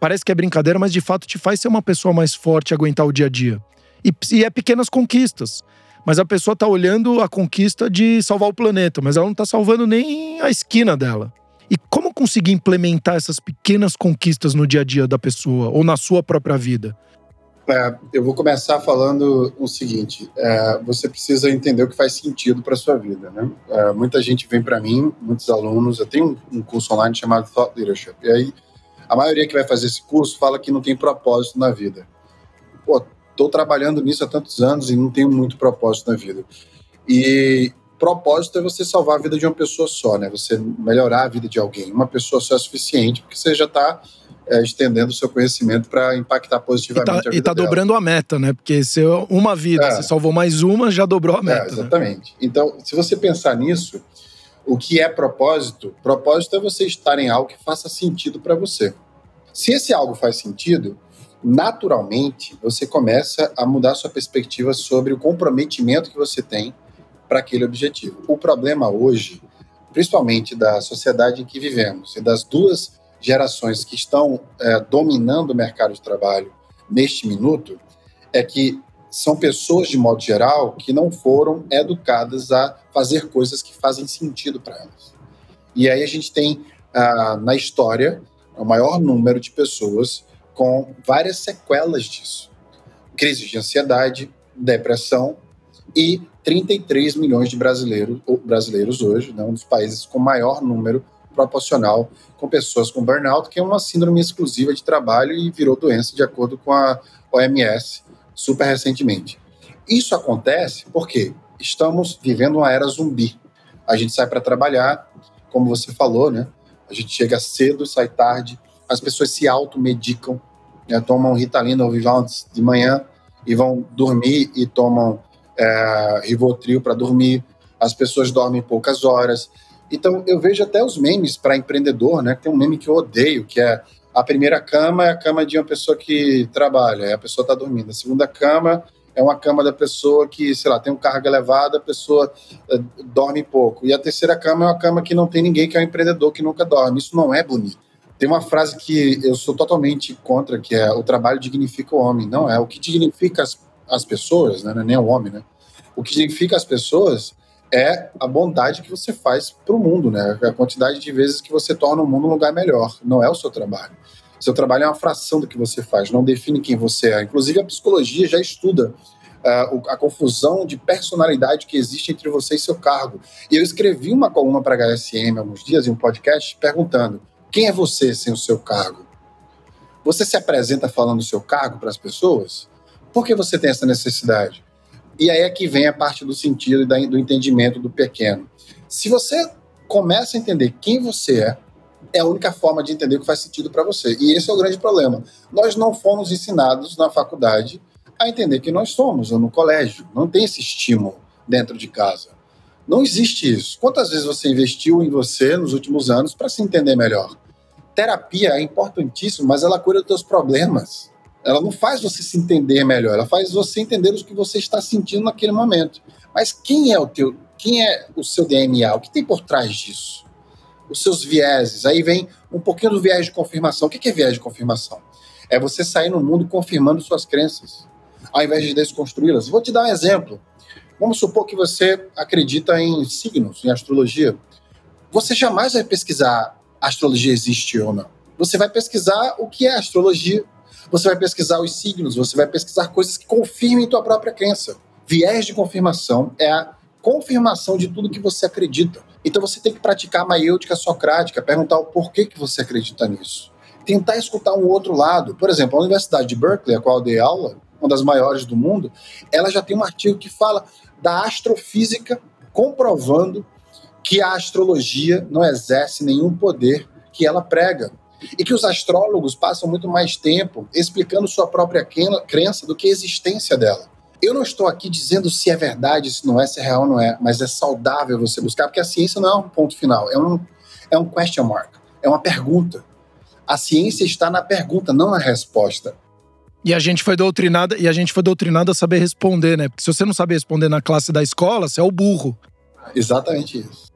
Parece que é brincadeira, mas de fato te faz ser uma pessoa mais forte e aguentar o dia a dia. E, e é pequenas conquistas. Mas a pessoa está olhando a conquista de salvar o planeta, mas ela não está salvando nem a esquina dela. E como conseguir implementar essas pequenas conquistas no dia a dia da pessoa ou na sua própria vida? É, eu vou começar falando o seguinte: é, você precisa entender o que faz sentido para sua vida. Né? É, muita gente vem para mim, muitos alunos. Eu tenho um, curso online chamado Thought Leadership. E aí, a maioria que vai fazer esse curso fala que não tem propósito na vida. Pô, estou trabalhando nisso há tantos anos e não tenho muito propósito na vida. E propósito é você salvar a vida de uma pessoa só, né? Você melhorar a vida de alguém. Uma pessoa só é suficiente, porque você já está é, estendendo o seu conhecimento para impactar positivamente e tá, a vida E está dobrando a meta, né? Porque se uma vida, é. você salvou mais uma, já dobrou a meta. É, exatamente. Né? Então, se você pensar nisso, o que é propósito? Propósito é você estar em algo que faça sentido para você. Se esse algo faz sentido, naturalmente você começa a mudar sua perspectiva sobre o comprometimento que você tem para aquele objetivo. O problema hoje, principalmente da sociedade em que vivemos e das duas gerações que estão é, dominando o mercado de trabalho neste minuto, é que são pessoas, de modo geral, que não foram educadas a fazer coisas que fazem sentido para elas. E aí a gente tem ah, na história o maior número de pessoas com várias sequelas disso. Crise de ansiedade, depressão e 33 milhões de brasileiros, brasileiros hoje, né, um dos países com maior número proporcional com pessoas com burnout, que é uma síndrome exclusiva de trabalho e virou doença de acordo com a OMS super recentemente. Isso acontece porque estamos vivendo uma era zumbi. A gente sai para trabalhar, como você falou, né? A gente chega cedo, sai tarde, as pessoas se automedicam, né, tomam Ritalina ou Vivaldi de manhã e vão dormir e tomam é, Rivotril para dormir. As pessoas dormem poucas horas. Então eu vejo até os memes para empreendedor, né? Tem um meme que eu odeio, que é a primeira cama é a cama de uma pessoa que trabalha, a pessoa está dormindo. A segunda cama é uma cama da pessoa que, sei lá, tem um carga elevada, a pessoa é, dorme pouco. E a terceira cama é uma cama que não tem ninguém, que é um empreendedor que nunca dorme. Isso não é bonito. Tem uma frase que eu sou totalmente contra, que é o trabalho dignifica o homem. Não é. O que dignifica as, as pessoas, né? não é nem o homem, né? O que dignifica as pessoas é a bondade que você faz para o mundo, né? A quantidade de vezes que você torna o mundo um lugar melhor. Não é o seu trabalho. Seu trabalho é uma fração do que você faz, não define quem você é. Inclusive, a psicologia já estuda uh, a confusão de personalidade que existe entre você e seu cargo. E eu escrevi uma coluna para a HSM há alguns dias, em um podcast, perguntando quem é você sem o seu cargo? Você se apresenta falando o seu cargo para as pessoas? Por que você tem essa necessidade? E aí é que vem a parte do sentido e do entendimento do pequeno. Se você começa a entender quem você é, é a única forma de entender o que faz sentido para você. E esse é o grande problema. Nós não fomos ensinados na faculdade a entender quem nós somos, ou no colégio. Não tem esse estímulo dentro de casa. Não existe isso. Quantas vezes você investiu em você nos últimos anos para se entender melhor? terapia é importantíssimo, mas ela cura os teus problemas. Ela não faz você se entender melhor, ela faz você entender o que você está sentindo naquele momento. Mas quem é o teu, quem é o seu DNA? O que tem por trás disso? Os seus vieses. Aí vem um pouquinho do viés de confirmação. O que é viés de confirmação? É você sair no mundo confirmando suas crenças, ao invés de desconstruí-las. Vou te dar um exemplo. Vamos supor que você acredita em signos, em astrologia. Você jamais vai pesquisar astrologia existe ou não. Você vai pesquisar o que é astrologia, você vai pesquisar os signos, você vai pesquisar coisas que confirmem tua própria crença. Viés de confirmação é a confirmação de tudo que você acredita. Então você tem que praticar a maiêutica socrática, perguntar o porquê que você acredita nisso. Tentar escutar um outro lado. Por exemplo, a Universidade de Berkeley, a qual eu dei aula, uma das maiores do mundo, ela já tem um artigo que fala da astrofísica comprovando que a astrologia não exerce nenhum poder que ela prega. E que os astrólogos passam muito mais tempo explicando sua própria crença do que a existência dela. Eu não estou aqui dizendo se é verdade, se não é, se é real ou não é, mas é saudável você buscar, porque a ciência não é um ponto final, é um, é um question mark, é uma pergunta. A ciência está na pergunta, não na resposta. E a gente foi doutrinada, e a gente foi doutrinada a saber responder, né? Porque se você não sabe responder na classe da escola, você é o burro. Exatamente isso.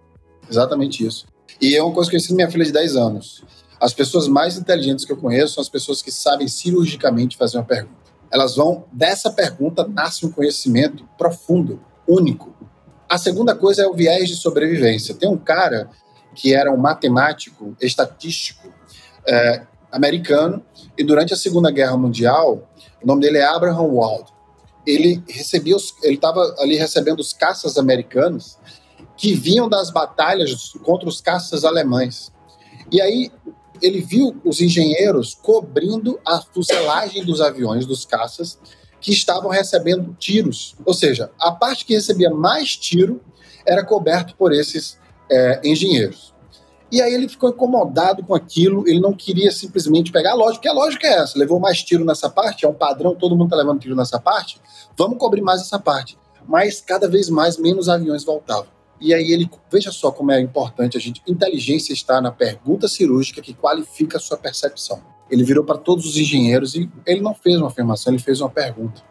Exatamente isso. E é uma coisa que eu ensino minha filha de 10 anos. As pessoas mais inteligentes que eu conheço são as pessoas que sabem cirurgicamente fazer uma pergunta. Elas vão, dessa pergunta nasce um conhecimento profundo, único. A segunda coisa é o viés de sobrevivência. Tem um cara que era um matemático estatístico é, americano e durante a Segunda Guerra Mundial, o nome dele é Abraham Wald. Ele recebia, os, ele estava ali recebendo os caças americanos que vinham das batalhas contra os caças alemães. E aí ele viu os engenheiros cobrindo a fuselagem dos aviões, dos caças, que estavam recebendo tiros. Ou seja, a parte que recebia mais tiro era coberto por esses é, engenheiros. E aí ele ficou incomodado com aquilo, ele não queria simplesmente pegar a lógica, porque a lógica é essa, levou mais tiro nessa parte, é um padrão, todo mundo está levando tiro nessa parte, vamos cobrir mais essa parte. Mas cada vez mais, menos aviões voltavam. E aí ele, veja só como é importante a gente, inteligência está na pergunta cirúrgica que qualifica a sua percepção. Ele virou para todos os engenheiros e ele não fez uma afirmação, ele fez uma pergunta.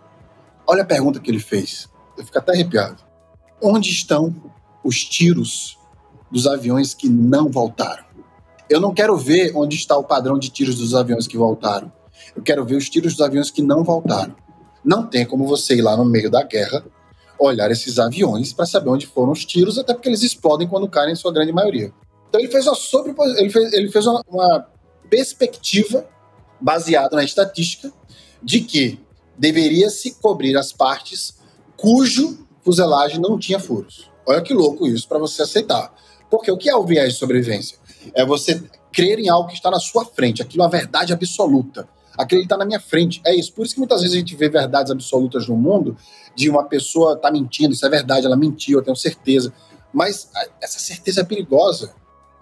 Olha a pergunta que ele fez. Eu fico até arrepiado. Onde estão os tiros dos aviões que não voltaram? Eu não quero ver onde está o padrão de tiros dos aviões que voltaram. Eu quero ver os tiros dos aviões que não voltaram. Não tem como você ir lá no meio da guerra, olhar esses aviões para saber onde foram os tiros, até porque eles explodem quando caem em sua grande maioria. Então ele fez uma ele fez, ele fez uma, uma perspectiva baseada na estatística de que deveria se cobrir as partes cujo fuselagem não tinha furos. Olha que louco isso para você aceitar. Porque o que é o viés de sobrevivência? É você crer em algo que está na sua frente, aquilo é uma verdade absoluta. Aquilo está na minha frente. É isso. Por isso que muitas vezes a gente vê verdades absolutas no mundo de uma pessoa tá mentindo, isso é verdade, ela mentiu, eu tenho certeza. Mas essa certeza é perigosa.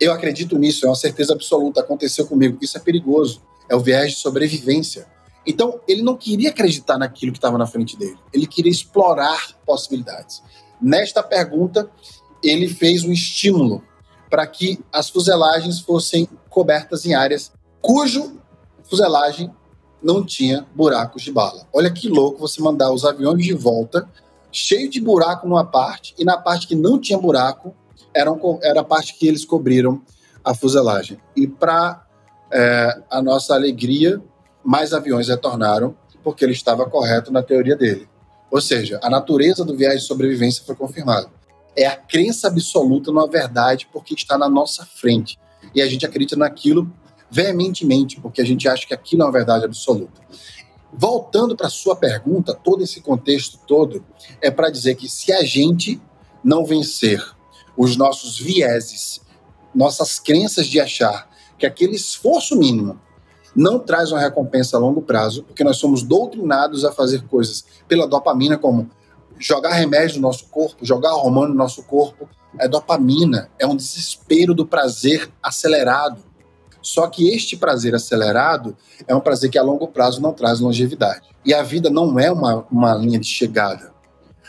Eu acredito nisso, é uma certeza absoluta, aconteceu comigo. Isso é perigoso, é o viés de sobrevivência. Então, ele não queria acreditar naquilo que estava na frente dele, ele queria explorar possibilidades. Nesta pergunta, ele fez um estímulo para que as fuselagens fossem cobertas em áreas cujo fuselagem não tinha buracos de bala. Olha que louco você mandar os aviões de volta cheio de buraco numa parte e na parte que não tinha buraco eram, era a parte que eles cobriram a fuselagem. E para é, a nossa alegria, mais aviões retornaram porque ele estava correto na teoria dele. Ou seja, a natureza do viés de sobrevivência foi confirmada. É a crença absoluta numa verdade porque está na nossa frente. E a gente acredita naquilo veementemente, porque a gente acha que aquilo é uma verdade absoluta. Voltando para a sua pergunta, todo esse contexto todo é para dizer que se a gente não vencer os nossos vieses, nossas crenças de achar que aquele esforço mínimo não traz uma recompensa a longo prazo, porque nós somos doutrinados a fazer coisas pela dopamina, como jogar remédio no nosso corpo, jogar hormônio no nosso corpo. É dopamina, é um desespero do prazer acelerado. Só que este prazer acelerado é um prazer que a longo prazo não traz longevidade. E a vida não é uma, uma linha de chegada.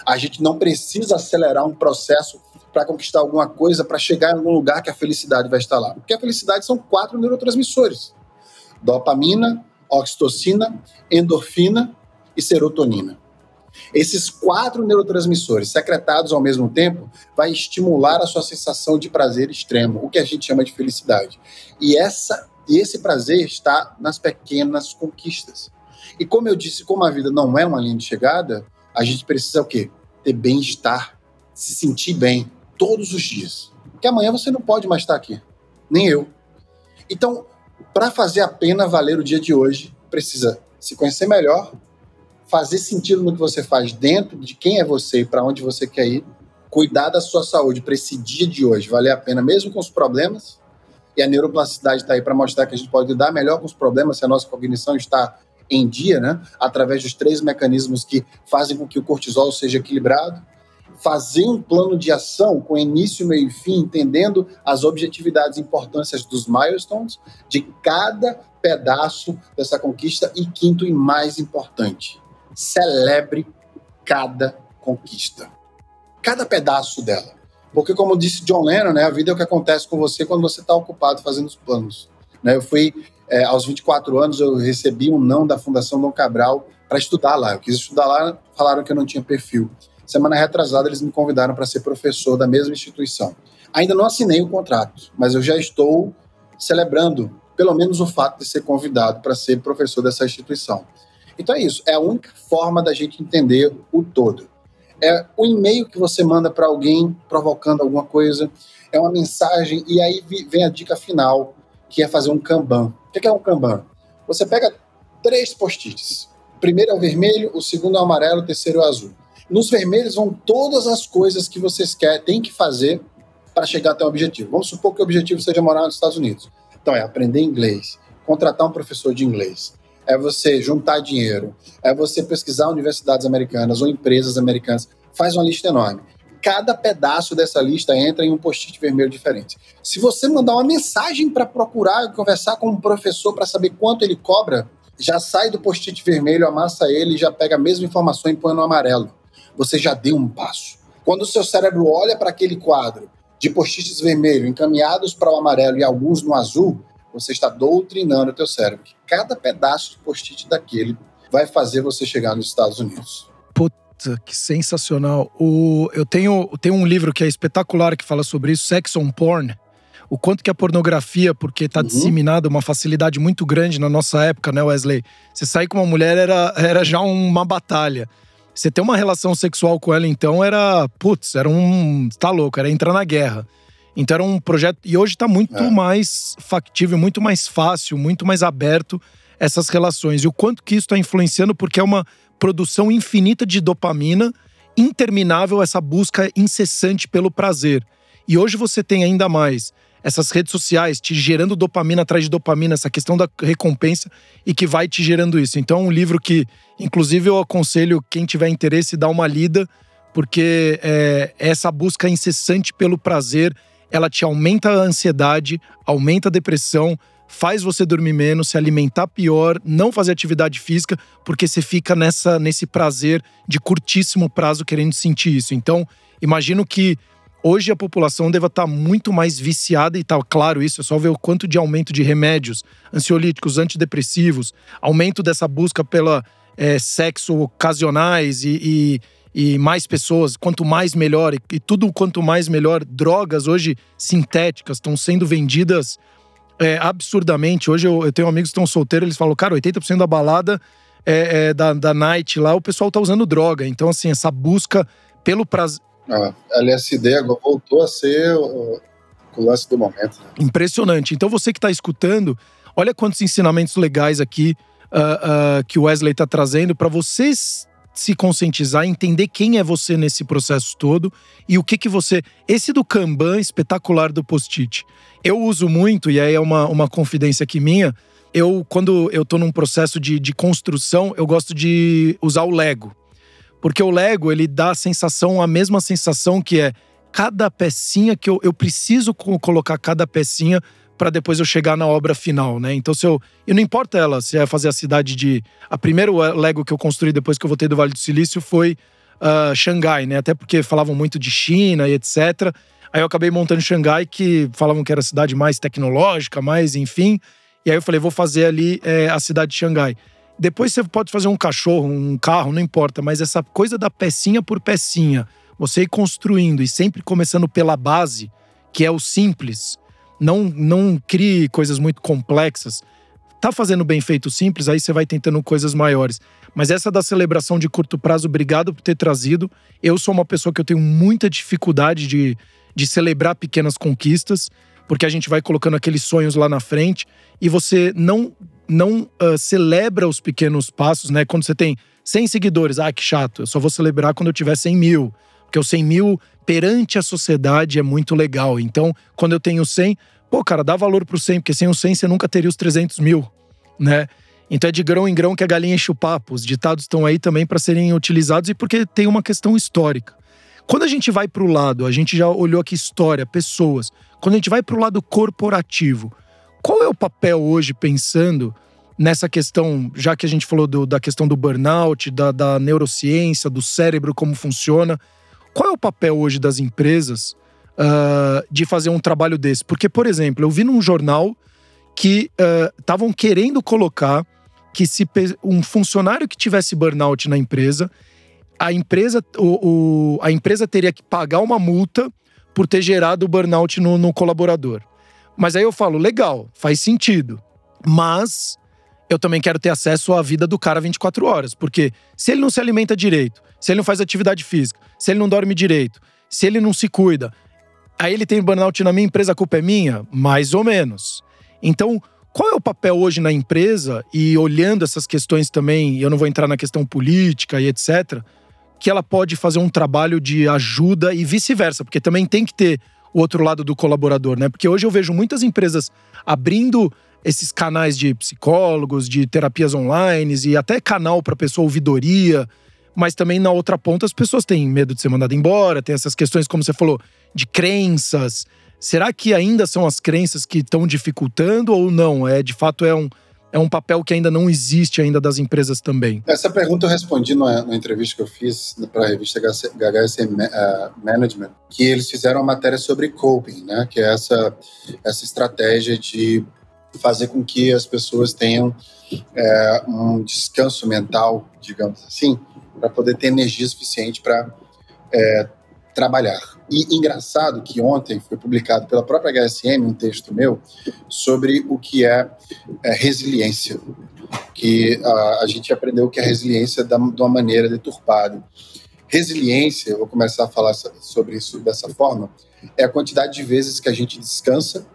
A gente não precisa acelerar um processo para conquistar alguma coisa, para chegar em algum lugar que a felicidade vai estar lá. Porque a felicidade são quatro neurotransmissores: dopamina, oxitocina, endorfina e serotonina. Esses quatro neurotransmissores secretados ao mesmo tempo vai estimular a sua sensação de prazer extremo, o que a gente chama de felicidade. E essa e esse prazer está nas pequenas conquistas. E como eu disse, como a vida não é uma linha de chegada, a gente precisa o quê? Ter bem-estar, se sentir bem todos os dias. Porque amanhã você não pode mais estar aqui, nem eu. Então, para fazer a pena valer o dia de hoje, precisa se conhecer melhor, fazer sentido no que você faz dentro de quem é você e para onde você quer ir, cuidar da sua saúde para esse dia de hoje valer a pena, mesmo com os problemas. E a neuroplasticidade está aí para mostrar que a gente pode lidar melhor com os problemas se a nossa cognição está em dia, né? Através dos três mecanismos que fazem com que o cortisol seja equilibrado. Fazer um plano de ação com início, meio e fim, entendendo as objetividades e importâncias dos milestones de cada pedaço dessa conquista. E quinto e mais importante, celebre cada conquista, cada pedaço dela. Porque, como disse John Lennon, né, a vida é o que acontece com você quando você está ocupado fazendo os planos. Né, eu fui, é, aos 24 anos, eu recebi um não da Fundação Dom Cabral para estudar lá. Eu quis estudar lá, falaram que eu não tinha perfil. Semana retrasada, eles me convidaram para ser professor da mesma instituição. Ainda não assinei o contrato, mas eu já estou celebrando, pelo menos, o fato de ser convidado para ser professor dessa instituição. Então é isso, é a única forma da gente entender o todo. É o e-mail que você manda para alguém provocando alguma coisa, é uma mensagem, e aí vem a dica final, que é fazer um Kanban. O que é um Kanban? Você pega três post-its. O primeiro é o vermelho, o segundo é o amarelo, o terceiro é o azul. Nos vermelhos vão todas as coisas que vocês querem, tem que fazer para chegar até o objetivo. Vamos supor que o objetivo seja morar nos Estados Unidos. Então é aprender inglês, contratar um professor de inglês, é você juntar dinheiro, é você pesquisar universidades americanas ou empresas americanas. Faz uma lista enorme. Cada pedaço dessa lista entra em um post-it vermelho diferente. Se você mandar uma mensagem para procurar conversar com um professor para saber quanto ele cobra, já sai do post-it vermelho, amassa ele e já pega a mesma informação e põe no amarelo. Você já deu um passo. Quando o seu cérebro olha para aquele quadro de post-its vermelhos encaminhados para o amarelo e alguns no azul, você está doutrinando o teu cérebro. Que cada pedaço de post-it daquele vai fazer você chegar nos Estados Unidos. Puta, que sensacional. O, eu tenho, tenho um livro que é espetacular que fala sobre isso, Sex on Porn. O quanto que a pornografia, porque está uhum. disseminada uma facilidade muito grande na nossa época, né, Wesley? Você sair com uma mulher era, era já uma batalha. Você ter uma relação sexual com ela, então, era. Putz, era um. Tá louco, era entrar na guerra. Então era um projeto. E hoje está muito é. mais factível, muito mais fácil, muito mais aberto essas relações. E o quanto que isso está influenciando, porque é uma produção infinita de dopamina, interminável essa busca incessante pelo prazer. E hoje você tem ainda mais essas redes sociais te gerando dopamina atrás de dopamina, essa questão da recompensa e que vai te gerando isso. Então, é um livro que, inclusive, eu aconselho quem tiver interesse dar uma lida, porque é, essa busca incessante pelo prazer, ela te aumenta a ansiedade, aumenta a depressão, faz você dormir menos, se alimentar pior, não fazer atividade física, porque você fica nessa nesse prazer de curtíssimo prazo querendo sentir isso. Então, imagino que Hoje a população deve estar muito mais viciada, e está claro isso, é só ver o quanto de aumento de remédios, ansiolíticos, antidepressivos, aumento dessa busca pela é, sexo ocasionais e, e, e, mais pessoas, quanto mais melhor, e, e, tudo quanto mais melhor. Drogas hoje sintéticas estão sendo vendidas é, absurdamente. Hoje eu, eu, tenho amigos que estão solteiros, eles falam, cara, 80% da balada é, é, da, da night lá, o pessoal tá usando droga. Então, assim, essa busca pelo prazer a LSD agora voltou a ser o, o lance do momento. Impressionante. Então você que está escutando, olha quantos ensinamentos legais aqui uh, uh, que o Wesley está trazendo para vocês se conscientizar, entender quem é você nesse processo todo e o que que você. Esse do Kanban espetacular do post-it. Eu uso muito, e aí é uma, uma confidência aqui minha. Eu, quando eu estou num processo de, de construção, eu gosto de usar o Lego. Porque o Lego, ele dá a sensação, a mesma sensação que é cada pecinha que eu, eu preciso colocar cada pecinha para depois eu chegar na obra final, né? Então se eu e não importa ela se é fazer a cidade de a primeiro Lego que eu construí depois que eu voltei do Vale do Silício foi uh, Xangai, né? Até porque falavam muito de China e etc. Aí eu acabei montando Xangai que falavam que era a cidade mais tecnológica, mais enfim. E aí eu falei vou fazer ali é, a cidade de Xangai. Depois você pode fazer um cachorro, um carro, não importa, mas essa coisa da pecinha por pecinha, você ir construindo e sempre começando pela base, que é o simples, não, não crie coisas muito complexas. Tá fazendo bem feito simples, aí você vai tentando coisas maiores. Mas essa da celebração de curto prazo, obrigado por ter trazido. Eu sou uma pessoa que eu tenho muita dificuldade de, de celebrar pequenas conquistas, porque a gente vai colocando aqueles sonhos lá na frente e você não não uh, celebra os pequenos passos, né? Quando você tem 100 seguidores, ah, que chato, eu só vou celebrar quando eu tiver 100 mil. Porque o 100 mil perante a sociedade é muito legal. Então, quando eu tenho 100, pô, cara, dá valor pro 100, porque sem o 100 você nunca teria os 300 mil, né? Então é de grão em grão que a galinha enche o papo. Os ditados estão aí também para serem utilizados e porque tem uma questão histórica. Quando a gente vai para o lado, a gente já olhou aqui história, pessoas. Quando a gente vai para o lado corporativo, qual é o papel hoje, pensando nessa questão, já que a gente falou do, da questão do burnout, da, da, neurociência, do cérebro, como funciona, qual é o papel hoje das empresas uh, de fazer um trabalho desse? Porque, por exemplo, eu vi num jornal que estavam uh, querendo colocar que se um funcionário que tivesse burnout na empresa, a empresa, o, o, a empresa teria que pagar uma multa por ter gerado o burnout no, no colaborador. Mas aí eu falo, legal, faz sentido. Mas eu também quero ter acesso à vida do cara 24 horas. Porque se ele não se alimenta direito, se ele não faz atividade física, se ele não dorme direito, se ele não se cuida, aí ele tem burnout na minha empresa, a culpa é minha? Mais ou menos. Então, qual é o papel hoje na empresa e olhando essas questões também, eu não vou entrar na questão política e etc, que ela pode fazer um trabalho de ajuda e vice-versa, porque também tem que ter o outro lado do colaborador, né? Porque hoje eu vejo muitas empresas abrindo esses canais de psicólogos, de terapias online e até canal para pessoa ouvidoria, mas também na outra ponta as pessoas têm medo de ser mandado embora, tem essas questões, como você falou, de crenças. Será que ainda são as crenças que estão dificultando ou não? É de fato é um é um papel que ainda não existe ainda das empresas também? Essa pergunta eu respondi numa, numa entrevista que eu fiz para a revista HSM uh, Management, que eles fizeram uma matéria sobre coping, né? Que é essa, essa estratégia de fazer com que as pessoas tenham é, um descanso mental, digamos assim, para poder ter energia suficiente para é, trabalhar. E engraçado que ontem foi publicado pela própria HSM um texto meu sobre o que é, é resiliência, que a, a, gente aprendeu que a resiliência da, de uma maneira deturpada. Resiliência, eu vou começar a falar sobre isso dessa forma, é a quantidade de vezes que a gente descansa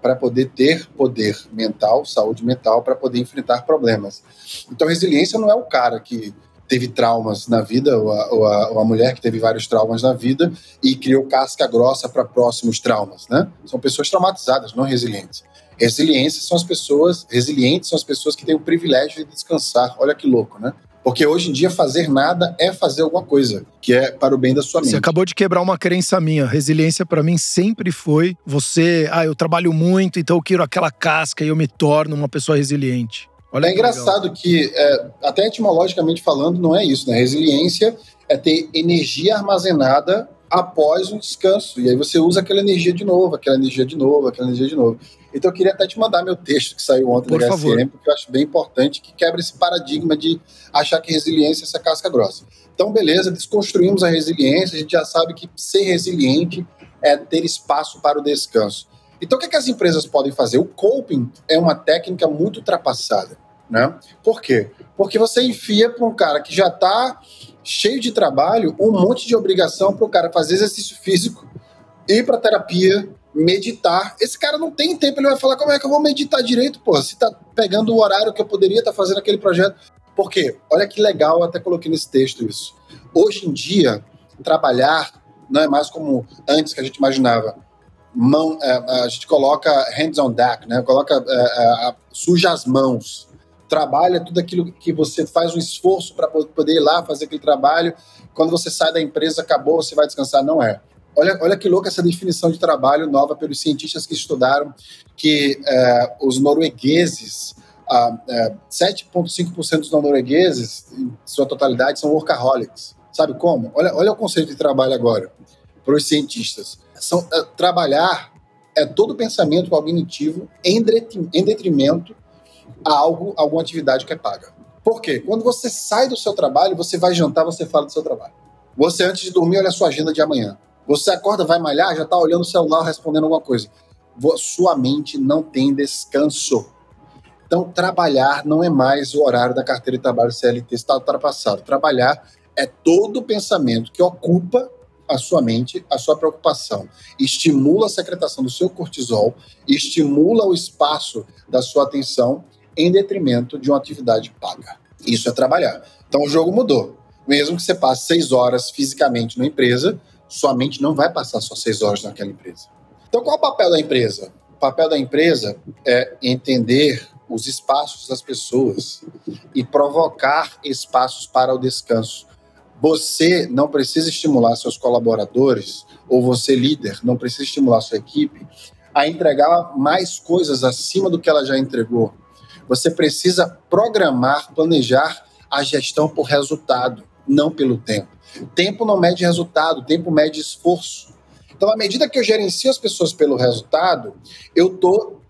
para poder ter poder mental, saúde mental, para poder enfrentar problemas. Então, resiliência não é o cara que teve traumas na vida, ou a, ou, a, ou a, mulher que teve vários traumas na vida e criou casca grossa para próximos traumas, né? São pessoas traumatizadas, não resilientes. Resiliência são as pessoas, resilientes são as pessoas que têm o privilégio de descansar. Olha que louco, né? Porque hoje em dia fazer nada é fazer alguma coisa, que é para o bem da sua mente. Você acabou de quebrar uma crença minha. Resiliência para mim sempre foi você, ah, eu trabalho muito, então eu quero aquela casca e eu me torno uma pessoa resiliente. Olha é engraçado legal. que, é, até etimologicamente falando, não é isso, né? Resiliência é ter energia armazenada após um descanso. E aí você usa aquela energia de novo, aquela energia de novo, aquela energia de novo. Então eu queria até te mandar meu texto que saiu ontem Por da HSM, porque eu acho bem importante, que quebra esse paradigma de achar que resiliência é essa casca grossa. Então, beleza, desconstruímos a resiliência, a gente já sabe que ser resiliente é ter espaço para o descanso. Então, o que, é que as empresas podem fazer? O coping é uma técnica muito ultrapassada. Né? Por quê? Porque você enfia para um cara que já está cheio de trabalho um monte de obrigação para o cara fazer exercício físico, ir para terapia, meditar. Esse cara não tem tempo, ele vai falar como é que eu vou meditar direito, pô, se tá pegando o horário que eu poderia estar tá fazendo aquele projeto. Por quê? Olha que legal, até coloquei nesse texto isso. Hoje em dia, trabalhar não é mais como antes que a gente imaginava mão, é, a gente coloca hands on deck, né? Coloca é, é, suja as mãos, trabalha tudo aquilo que você faz um esforço para poder ir lá fazer aquele trabalho. Quando você sai da empresa, acabou, você vai descansar. Não é. Olha, olha que louca essa definição de trabalho nova pelos cientistas que estudaram que é, os noruegueses, é, 7,5% dos noruegueses, em sua totalidade, são workaholics. Sabe como? Olha, olha o conceito de trabalho agora para os cientistas são, é, trabalhar é todo pensamento cognitivo em detrimento a algo, alguma atividade que é paga. Por quê? Quando você sai do seu trabalho, você vai jantar, você fala do seu trabalho. Você, antes de dormir, olha a sua agenda de amanhã. Você acorda, vai malhar, já está olhando o celular, respondendo alguma coisa. Sua mente não tem descanso. Então, trabalhar não é mais o horário da carteira de trabalho CLT, está ultrapassado. Trabalhar é todo o pensamento que ocupa a sua mente, a sua preocupação, estimula a secretação do seu cortisol, estimula o espaço da sua atenção em detrimento de uma atividade paga. Isso é trabalhar. Então o jogo mudou. Mesmo que você passe seis horas fisicamente na empresa, sua mente não vai passar só seis horas naquela empresa. Então qual é o papel da empresa? O papel da empresa é entender os espaços das pessoas e provocar espaços para o descanso você não precisa estimular seus colaboradores, ou você, líder, não precisa estimular sua equipe a entregar mais coisas acima do que ela já entregou. Você precisa programar, planejar a gestão por resultado, não pelo tempo. Tempo não mede resultado, tempo mede esforço. Então, à medida que eu gerencio as pessoas pelo resultado, eu estou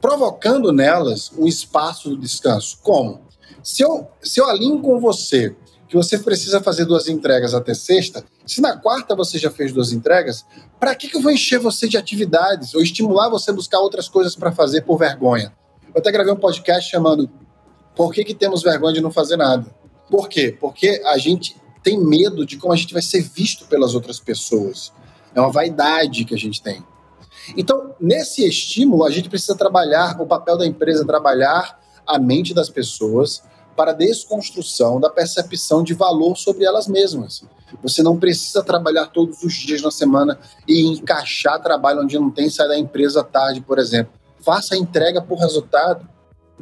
provocando nelas um espaço de descanso. Como? Se eu, se eu alinho com você que você precisa fazer duas entregas até sexta, se na quarta você já fez duas entregas, para que, que eu vou encher você de atividades ou estimular você a buscar outras coisas para fazer por vergonha? Eu até gravei um podcast chamando Por que, que temos vergonha de não fazer nada? Por quê? Porque a gente tem medo de como a gente vai ser visto pelas outras pessoas. É uma vaidade que a gente tem. Então, nesse estímulo, a gente precisa trabalhar, o papel da empresa trabalhar a mente das pessoas para a desconstrução da percepção de valor sobre elas mesmas. Você não precisa trabalhar todos os dias na semana e encaixar trabalho onde não tem, sair da empresa tarde, por exemplo. Faça a entrega por resultado.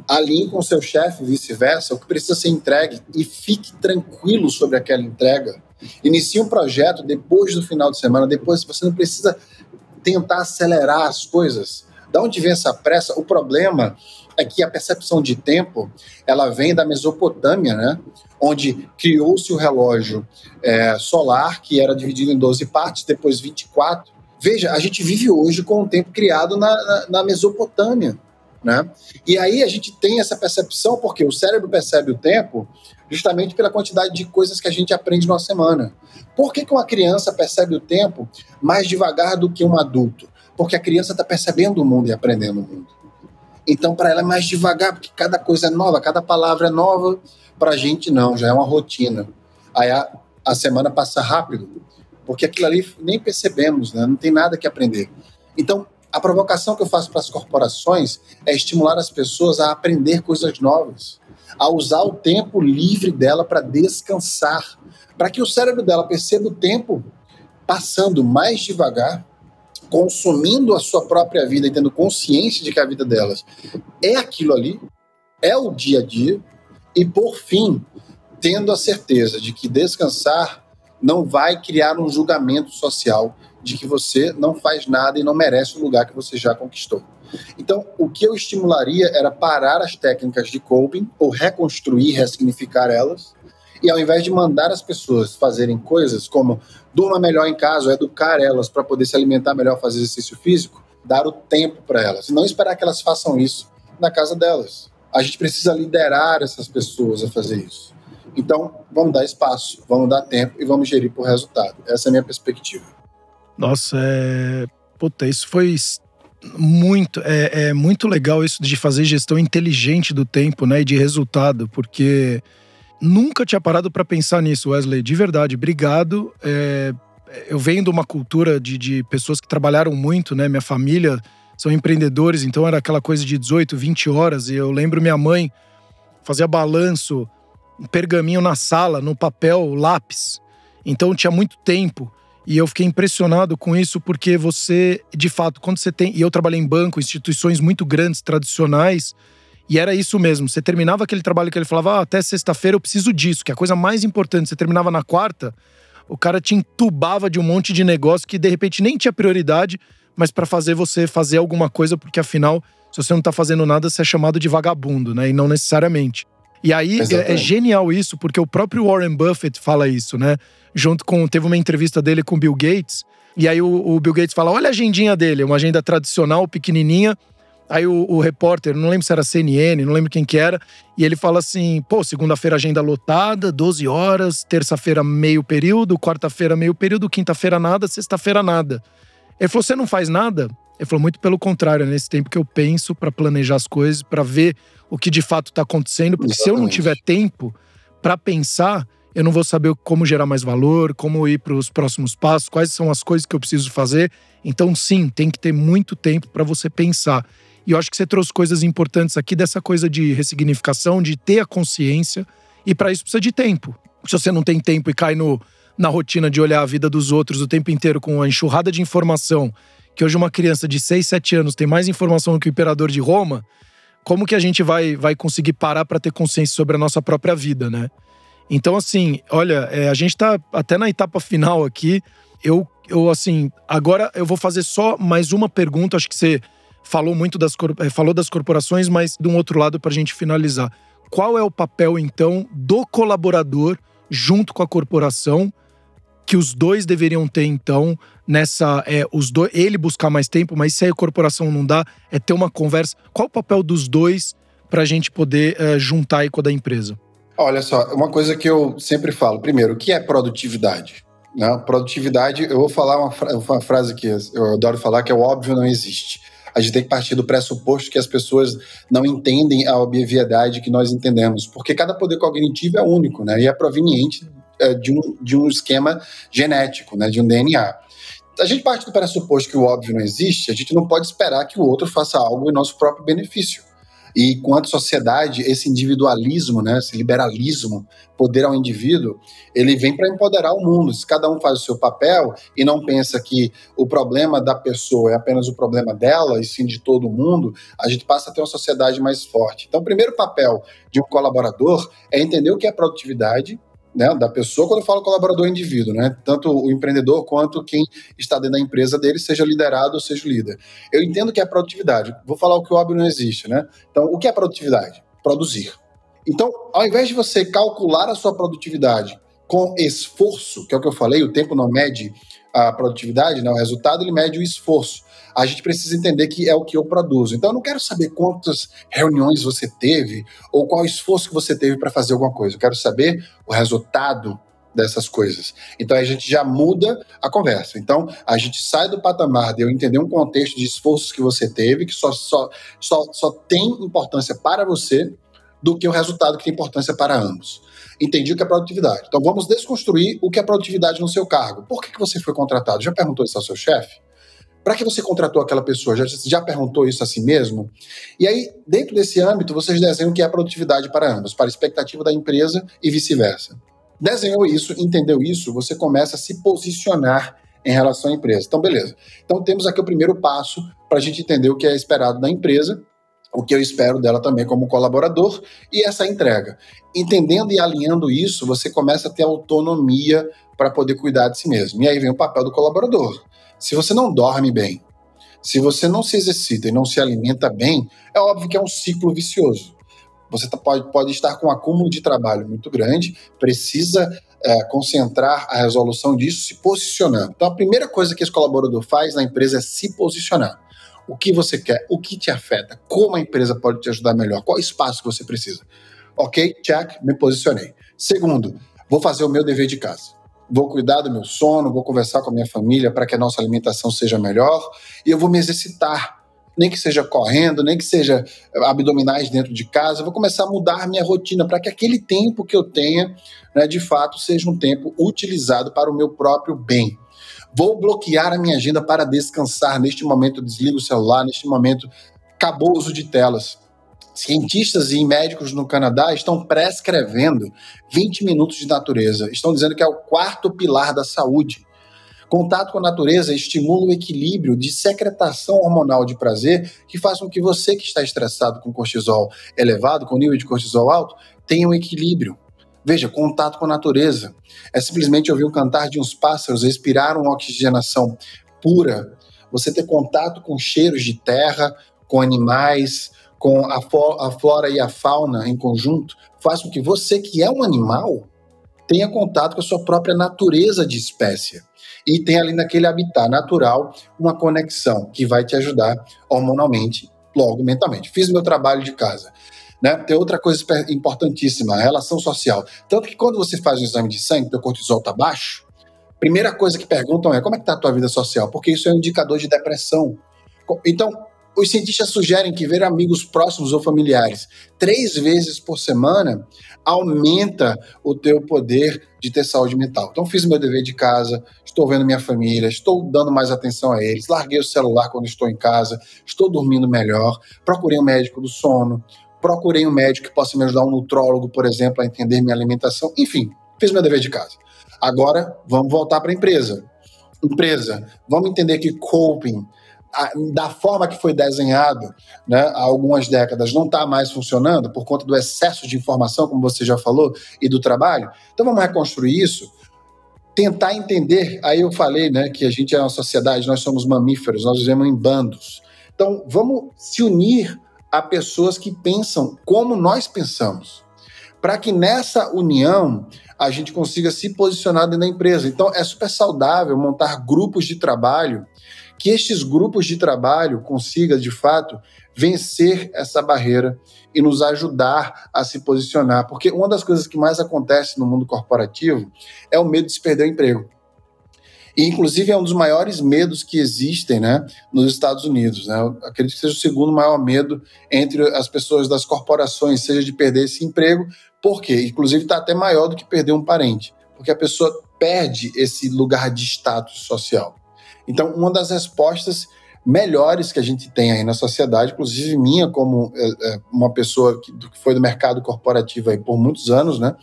Alinhe com seu chefe, vice-versa, o que precisa ser entregue e fique tranquilo sobre aquela entrega. Inicie um projeto depois do final de semana, depois você não precisa tentar acelerar as coisas. Da onde vem essa pressa? O problema é que a percepção de tempo ela vem da Mesopotâmia, né? onde criou-se o relógio é, solar, que era dividido em 12 partes, depois 24. Veja, a gente vive hoje com o tempo criado na, na, na Mesopotâmia. Né? E aí a gente tem essa percepção, porque o cérebro percebe o tempo justamente pela quantidade de coisas que a gente aprende numa semana. Por que, que uma criança percebe o tempo mais devagar do que um adulto? Porque a criança está percebendo o mundo e aprendendo o mundo. Então, para ela é mais devagar, porque cada coisa é nova, cada palavra é nova. Para a gente, não, já é uma rotina. Aí a, a semana passa rápido, porque aquilo ali nem percebemos, né? não tem nada que aprender. Então, a provocação que eu faço para as corporações é estimular as pessoas a aprender coisas novas, a usar o tempo livre dela para descansar, para que o cérebro dela perceba o tempo passando mais devagar consumindo a sua própria vida e tendo consciência de que a vida delas é aquilo ali, é o dia a dia, e por fim, tendo a certeza de que descansar não vai criar um julgamento social de que você não faz nada e não merece o lugar que você já conquistou. Então, o que eu estimularia era parar as técnicas de coping ou reconstruir, ressignificar elas, e ao invés de mandar as pessoas fazerem coisas como durma melhor em casa, educar elas para poder se alimentar melhor, fazer exercício físico, dar o tempo para elas. E não esperar que elas façam isso na casa delas. A gente precisa liderar essas pessoas a fazer isso. Então, vamos dar espaço, vamos dar tempo e vamos gerir por resultado. Essa é a minha perspectiva. Nossa, é. Puta, isso foi muito. É, é muito legal isso de fazer gestão inteligente do tempo, né? E de resultado, porque Nunca tinha parado para pensar nisso, Wesley. De verdade, obrigado. É, eu venho de uma cultura de, de pessoas que trabalharam muito, né? Minha família são empreendedores, então era aquela coisa de 18, 20 horas. E eu lembro minha mãe fazia balanço, um pergaminho na sala, no papel, lápis. Então tinha muito tempo. E eu fiquei impressionado com isso porque você, de fato, quando você tem. E eu trabalhei em banco, instituições muito grandes, tradicionais e era isso mesmo. Você terminava aquele trabalho que ele falava, ah, até sexta-feira eu preciso disso, que é a coisa mais importante. Você terminava na quarta, o cara te entubava de um monte de negócio que de repente nem tinha prioridade, mas para fazer você fazer alguma coisa, porque afinal, se você não tá fazendo nada, você é chamado de vagabundo, né? E não necessariamente. E aí é, é, genial isso, porque o próprio Warren Buffett fala isso, né? Junto com. Teve uma entrevista dele com o Bill Gates. E aí o, o Bill Gates fala: olha a agendinha dele, uma agenda tradicional, pequenininha Aí o, o, repórter, não lembro se era CNN, não lembro quem que era, e ele fala assim: pô, segunda-feira agenda lotada, 12 horas, terça-feira meio período, quarta-feira meio período, quinta-feira nada, sexta-feira nada. Ele falou: você não faz nada? Ele falou: muito pelo contrário, é nesse tempo que eu penso para planejar as coisas, para ver o que de fato está acontecendo, porque Exatamente. se eu não tiver tempo para pensar, eu não vou saber como gerar mais valor, como ir para os próximos passos, quais são as coisas que eu preciso fazer. Então, sim, tem que ter muito tempo para você pensar. E eu acho que você trouxe coisas importantes aqui dessa coisa de ressignificação, de ter a consciência. E para isso precisa de tempo. Se você não tem tempo e cai no, na rotina de olhar a vida dos outros o tempo inteiro com a enxurrada de informação, que hoje uma criança de 6, 7 anos tem mais informação do que o imperador de Roma, como que a gente vai, vai conseguir parar para ter consciência sobre a nossa própria vida, né? Então, assim, olha, é, a gente tá até na etapa final aqui. Eu, eu, assim, agora eu vou fazer só mais uma pergunta. Acho que você falou muito das, eh, falou das corporações, mas de um outro lado para a gente finalizar. Qual é o papel, então, do colaborador junto com a corporação que os dois deveriam ter, então, nessa. É, os dois, ele buscar mais tempo, mas se a corporação não dá, é ter uma conversa. Qual o papel dos dois para a gente poder é, juntar aí com a da empresa? Olha só, uma coisa que eu sempre falo. Primeiro, o que é produtividade? Né? produtividade, eu vou falar uma, fra uma frase que eu adoro falar, que é o óbvio não existe. A gente tem que partir do pressuposto que as pessoas não entendem a obviedade que nós entendemos, porque cada poder cognitivo é único, né? E é proveniente é, de, um, de um esquema genético, né? De um DNA. A gente parte do pressuposto que o óbvio não existe, a gente não pode esperar que o outro faça algo em nosso próprio benefício. E quanto sociedade, esse individualismo, né, esse liberalismo, poder ao indivíduo, ele vem para empoderar o mundo. Se cada um faz o seu papel e não pensa que o problema da pessoa é apenas o problema dela e sim de todo mundo, a gente passa a ter uma sociedade mais forte. Então, o primeiro papel de um colaborador é entender o que é produtividade, né, da pessoa, quando eu falo colaborador indivíduo, né, tanto o empreendedor quanto quem está dentro da empresa dele, seja liderado ou seja líder. Eu entendo que é produtividade. Vou falar o que óbvio não existe, né? Então, o que é produtividade? Produzir. Então, ao invés de você calcular a sua produtividade com esforço, que é o que eu falei, o tempo não mede a produtividade, né, o resultado ele mede o esforço a gente precisa entender que é o que eu produzo. Então eu não quero saber quantas reuniões você teve ou qual esforço que você teve para fazer alguma coisa. Eu quero saber o resultado dessas coisas. Então a gente já muda a conversa. Então a gente sai do patamar de eu entender um contexto de esforços que você teve, que só, só, só, só tem importância para você, do que o resultado que tem importância para ambos. Entendi o que é produtividade. Então vamos desconstruir o que é produtividade no seu cargo. Por que, que você foi contratado? Já perguntou isso ao seu chefe? Para que você contratou aquela pessoa? Já, já perguntou isso a si mesmo? E aí, dentro desse âmbito, vocês desenham o que é produtividade para ambos, para a expectativa da empresa e vice-versa. Desenhou isso, entendeu isso, você começa a se posicionar em relação à empresa. Então, beleza. Então, temos aqui o primeiro passo para a gente entender o que é esperado da empresa, o que eu espero dela também como colaborador e essa entrega. Entendendo e alinhando isso, você começa a ter autonomia para poder cuidar de si mesmo. E aí vem o papel do colaborador. Se você não dorme bem, se você não se exercita e não se alimenta bem, é óbvio que é um ciclo vicioso. Você tá, pode, pode estar com um acúmulo de trabalho muito grande, precisa é, concentrar a resolução disso se posicionando. Então, a primeira coisa que esse colaborador faz na empresa é se posicionar. O que você quer, o que te afeta, como a empresa pode te ajudar melhor, qual espaço que você precisa. Ok, check, me posicionei. Segundo, vou fazer o meu dever de casa vou cuidar do meu sono, vou conversar com a minha família para que a nossa alimentação seja melhor e eu vou me exercitar. Nem que seja correndo, nem que seja abdominais dentro de casa, eu vou começar a mudar minha rotina para que aquele tempo que eu tenha, né, de fato, seja um tempo utilizado para o meu próprio bem. Vou bloquear a minha agenda para descansar. Neste momento, eu desligo o celular, neste momento, acabou o uso de telas cientistas e médicos no Canadá estão prescrevendo 20 minutos de natureza. Estão dizendo que é o quarto pilar da saúde. Contato com a natureza estimula o equilíbrio de secretação hormonal de prazer, que faz com que você que está estressado com cortisol elevado, com nível de cortisol alto, tenha um equilíbrio. Veja, contato com a natureza. É simplesmente ouvir o cantar de uns pássaros, respirar uma oxigenação pura, você ter contato com cheiros de terra, com animais, com a, a flora e a fauna em conjunto, faz com que você, que é um animal, tenha contato com a sua própria natureza de espécie. E tem ali naquele habitat natural uma conexão que vai te ajudar hormonalmente, logo mentalmente. Fiz meu trabalho de casa. Né? Tem outra coisa importantíssima, a relação social. Tanto que quando você faz um exame de sangue, teu cortisol está baixo, primeira coisa que perguntam é como é que está a tua vida social? Porque isso é um indicador de depressão. Então, os cientistas sugerem que ver amigos próximos ou familiares três vezes por semana aumenta o teu poder de ter saúde mental. Então, fiz meu dever de casa, estou vendo minha família, estou dando mais atenção a eles, larguei o celular quando estou em casa, estou dormindo melhor, procurei um médico do sono, procurei um médico que possa me ajudar, um nutrólogo, por exemplo, a entender minha alimentação. Enfim, fiz meu dever de casa. Agora, vamos voltar para a empresa. Empresa, vamos entender que coping da forma que foi desenhado né, há algumas décadas, não está mais funcionando por conta do excesso de informação, como você já falou, e do trabalho. Então vamos reconstruir isso, tentar entender. Aí eu falei né, que a gente é uma sociedade, nós somos mamíferos, nós vivemos em bandos. Então vamos se unir a pessoas que pensam como nós pensamos, para que nessa união a gente consiga se posicionar dentro da empresa. Então é super saudável montar grupos de trabalho que estes grupos de trabalho consigam, de fato, vencer essa barreira e nos ajudar a se posicionar. Porque uma das coisas que mais acontece no mundo corporativo é o medo de se perder o emprego. E, inclusive, é um dos maiores medos que existem né, nos Estados Unidos. Né? Eu acredito que seja o segundo maior medo entre as pessoas das corporações, seja de perder esse emprego, por quê? Inclusive, está até maior do que perder um parente, porque a pessoa perde esse lugar de status social. Então, uma das respostas melhores que a gente tem aí na sociedade, inclusive minha como é, é, uma pessoa que, foi do mercado corporativo aí por muitos anos, né,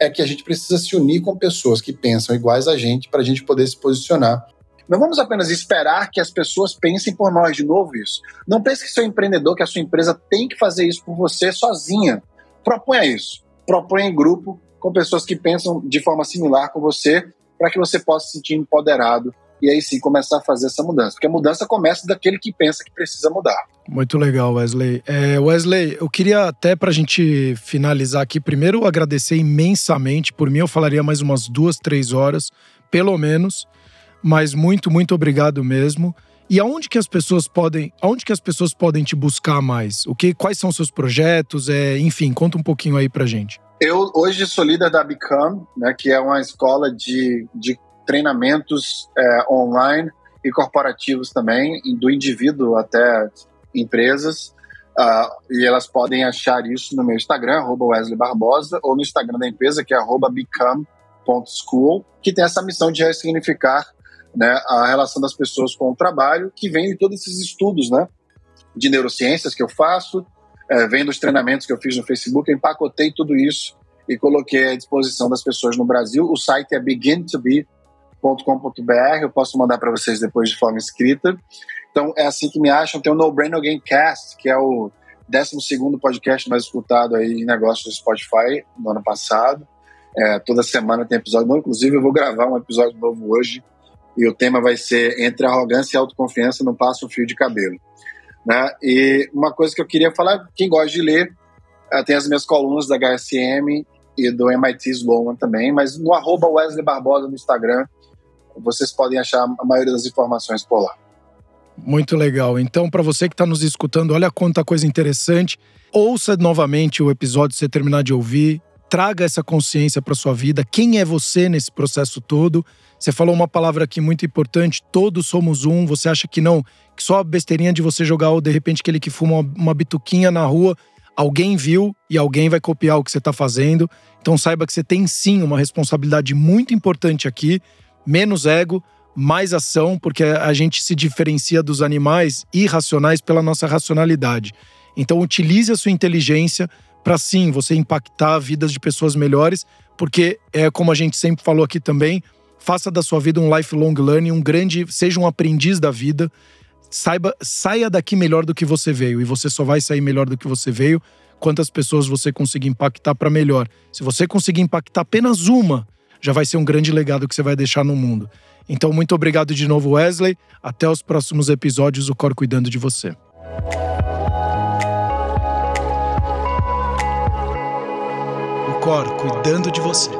é que a gente precisa se unir com pessoas que pensam iguais a gente para a gente poder se posicionar. Não vamos apenas esperar que as pessoas pensem por nós de novo isso. Não pense que seu empreendedor, que a sua empresa tem que fazer isso por você sozinha. Proponha isso. Proponha em grupo com pessoas que pensam de forma similar com você, para que você possa se sentir empoderado e aí sim começar a fazer essa mudança. Porque a mudança começa daquele que pensa que precisa mudar. Muito legal, Wesley. É, Wesley, eu queria até para a gente finalizar aqui, primeiro agradecer imensamente. Por mim, eu falaria mais umas duas, três horas, pelo menos. Mas muito, muito obrigado mesmo. E aonde que as pessoas podem, aonde que as pessoas podem te buscar mais? O que, quais são seus projetos? É, enfim, conta um pouquinho aí pra gente. Eu hoje sou líder da Become, né, que é uma escola de, de treinamentos é, online e corporativos também, do indivíduo até empresas. Uh, e elas podem achar isso no meu Instagram, Wesley Barbosa, ou no Instagram da empresa, que é become.school, que tem essa missão de ressignificar né, a relação das pessoas com o trabalho, que vem de todos esses estudos né, de neurociências que eu faço, é, vem dos treinamentos que eu fiz no Facebook, eu empacotei tudo isso e coloquei à disposição das pessoas no Brasil. O site é Begin to Be com.br eu posso mandar para vocês depois de forma escrita. Então é assim que me acham. Tem o No Brain No Game Cast, que é o 12 podcast mais escutado aí em negócios do Spotify no ano passado. É, toda semana tem episódio novo. Inclusive, eu vou gravar um episódio novo hoje. E o tema vai ser Entre arrogância e autoconfiança, não passa um fio de cabelo. Né? E uma coisa que eu queria falar, quem gosta de ler, é, tem as minhas colunas da HSM e do MIT Sloan também, mas no arroba Wesley Barbosa no Instagram, vocês podem achar a maioria das informações por lá. Muito legal. Então, para você que está nos escutando, olha quanta coisa interessante. Ouça novamente o episódio se você terminar de ouvir. Traga essa consciência para sua vida. Quem é você nesse processo todo? Você falou uma palavra aqui muito importante: todos somos um. Você acha que não? Que só a besteirinha de você jogar, ou de repente aquele que fuma uma bituquinha na rua, alguém viu e alguém vai copiar o que você está fazendo. Então saiba que você tem sim uma responsabilidade muito importante aqui menos ego, mais ação, porque a gente se diferencia dos animais irracionais pela nossa racionalidade. Então, utilize a sua inteligência para sim você impactar vidas de pessoas melhores, porque é como a gente sempre falou aqui também, faça da sua vida um lifelong learning, um grande, seja um aprendiz da vida. Saiba, saia daqui melhor do que você veio e você só vai sair melhor do que você veio quantas pessoas você conseguir impactar para melhor. Se você conseguir impactar apenas uma, já vai ser um grande legado que você vai deixar no mundo. Então, muito obrigado de novo, Wesley. Até os próximos episódios, o Cor cuidando de você. O Cor cuidando de você.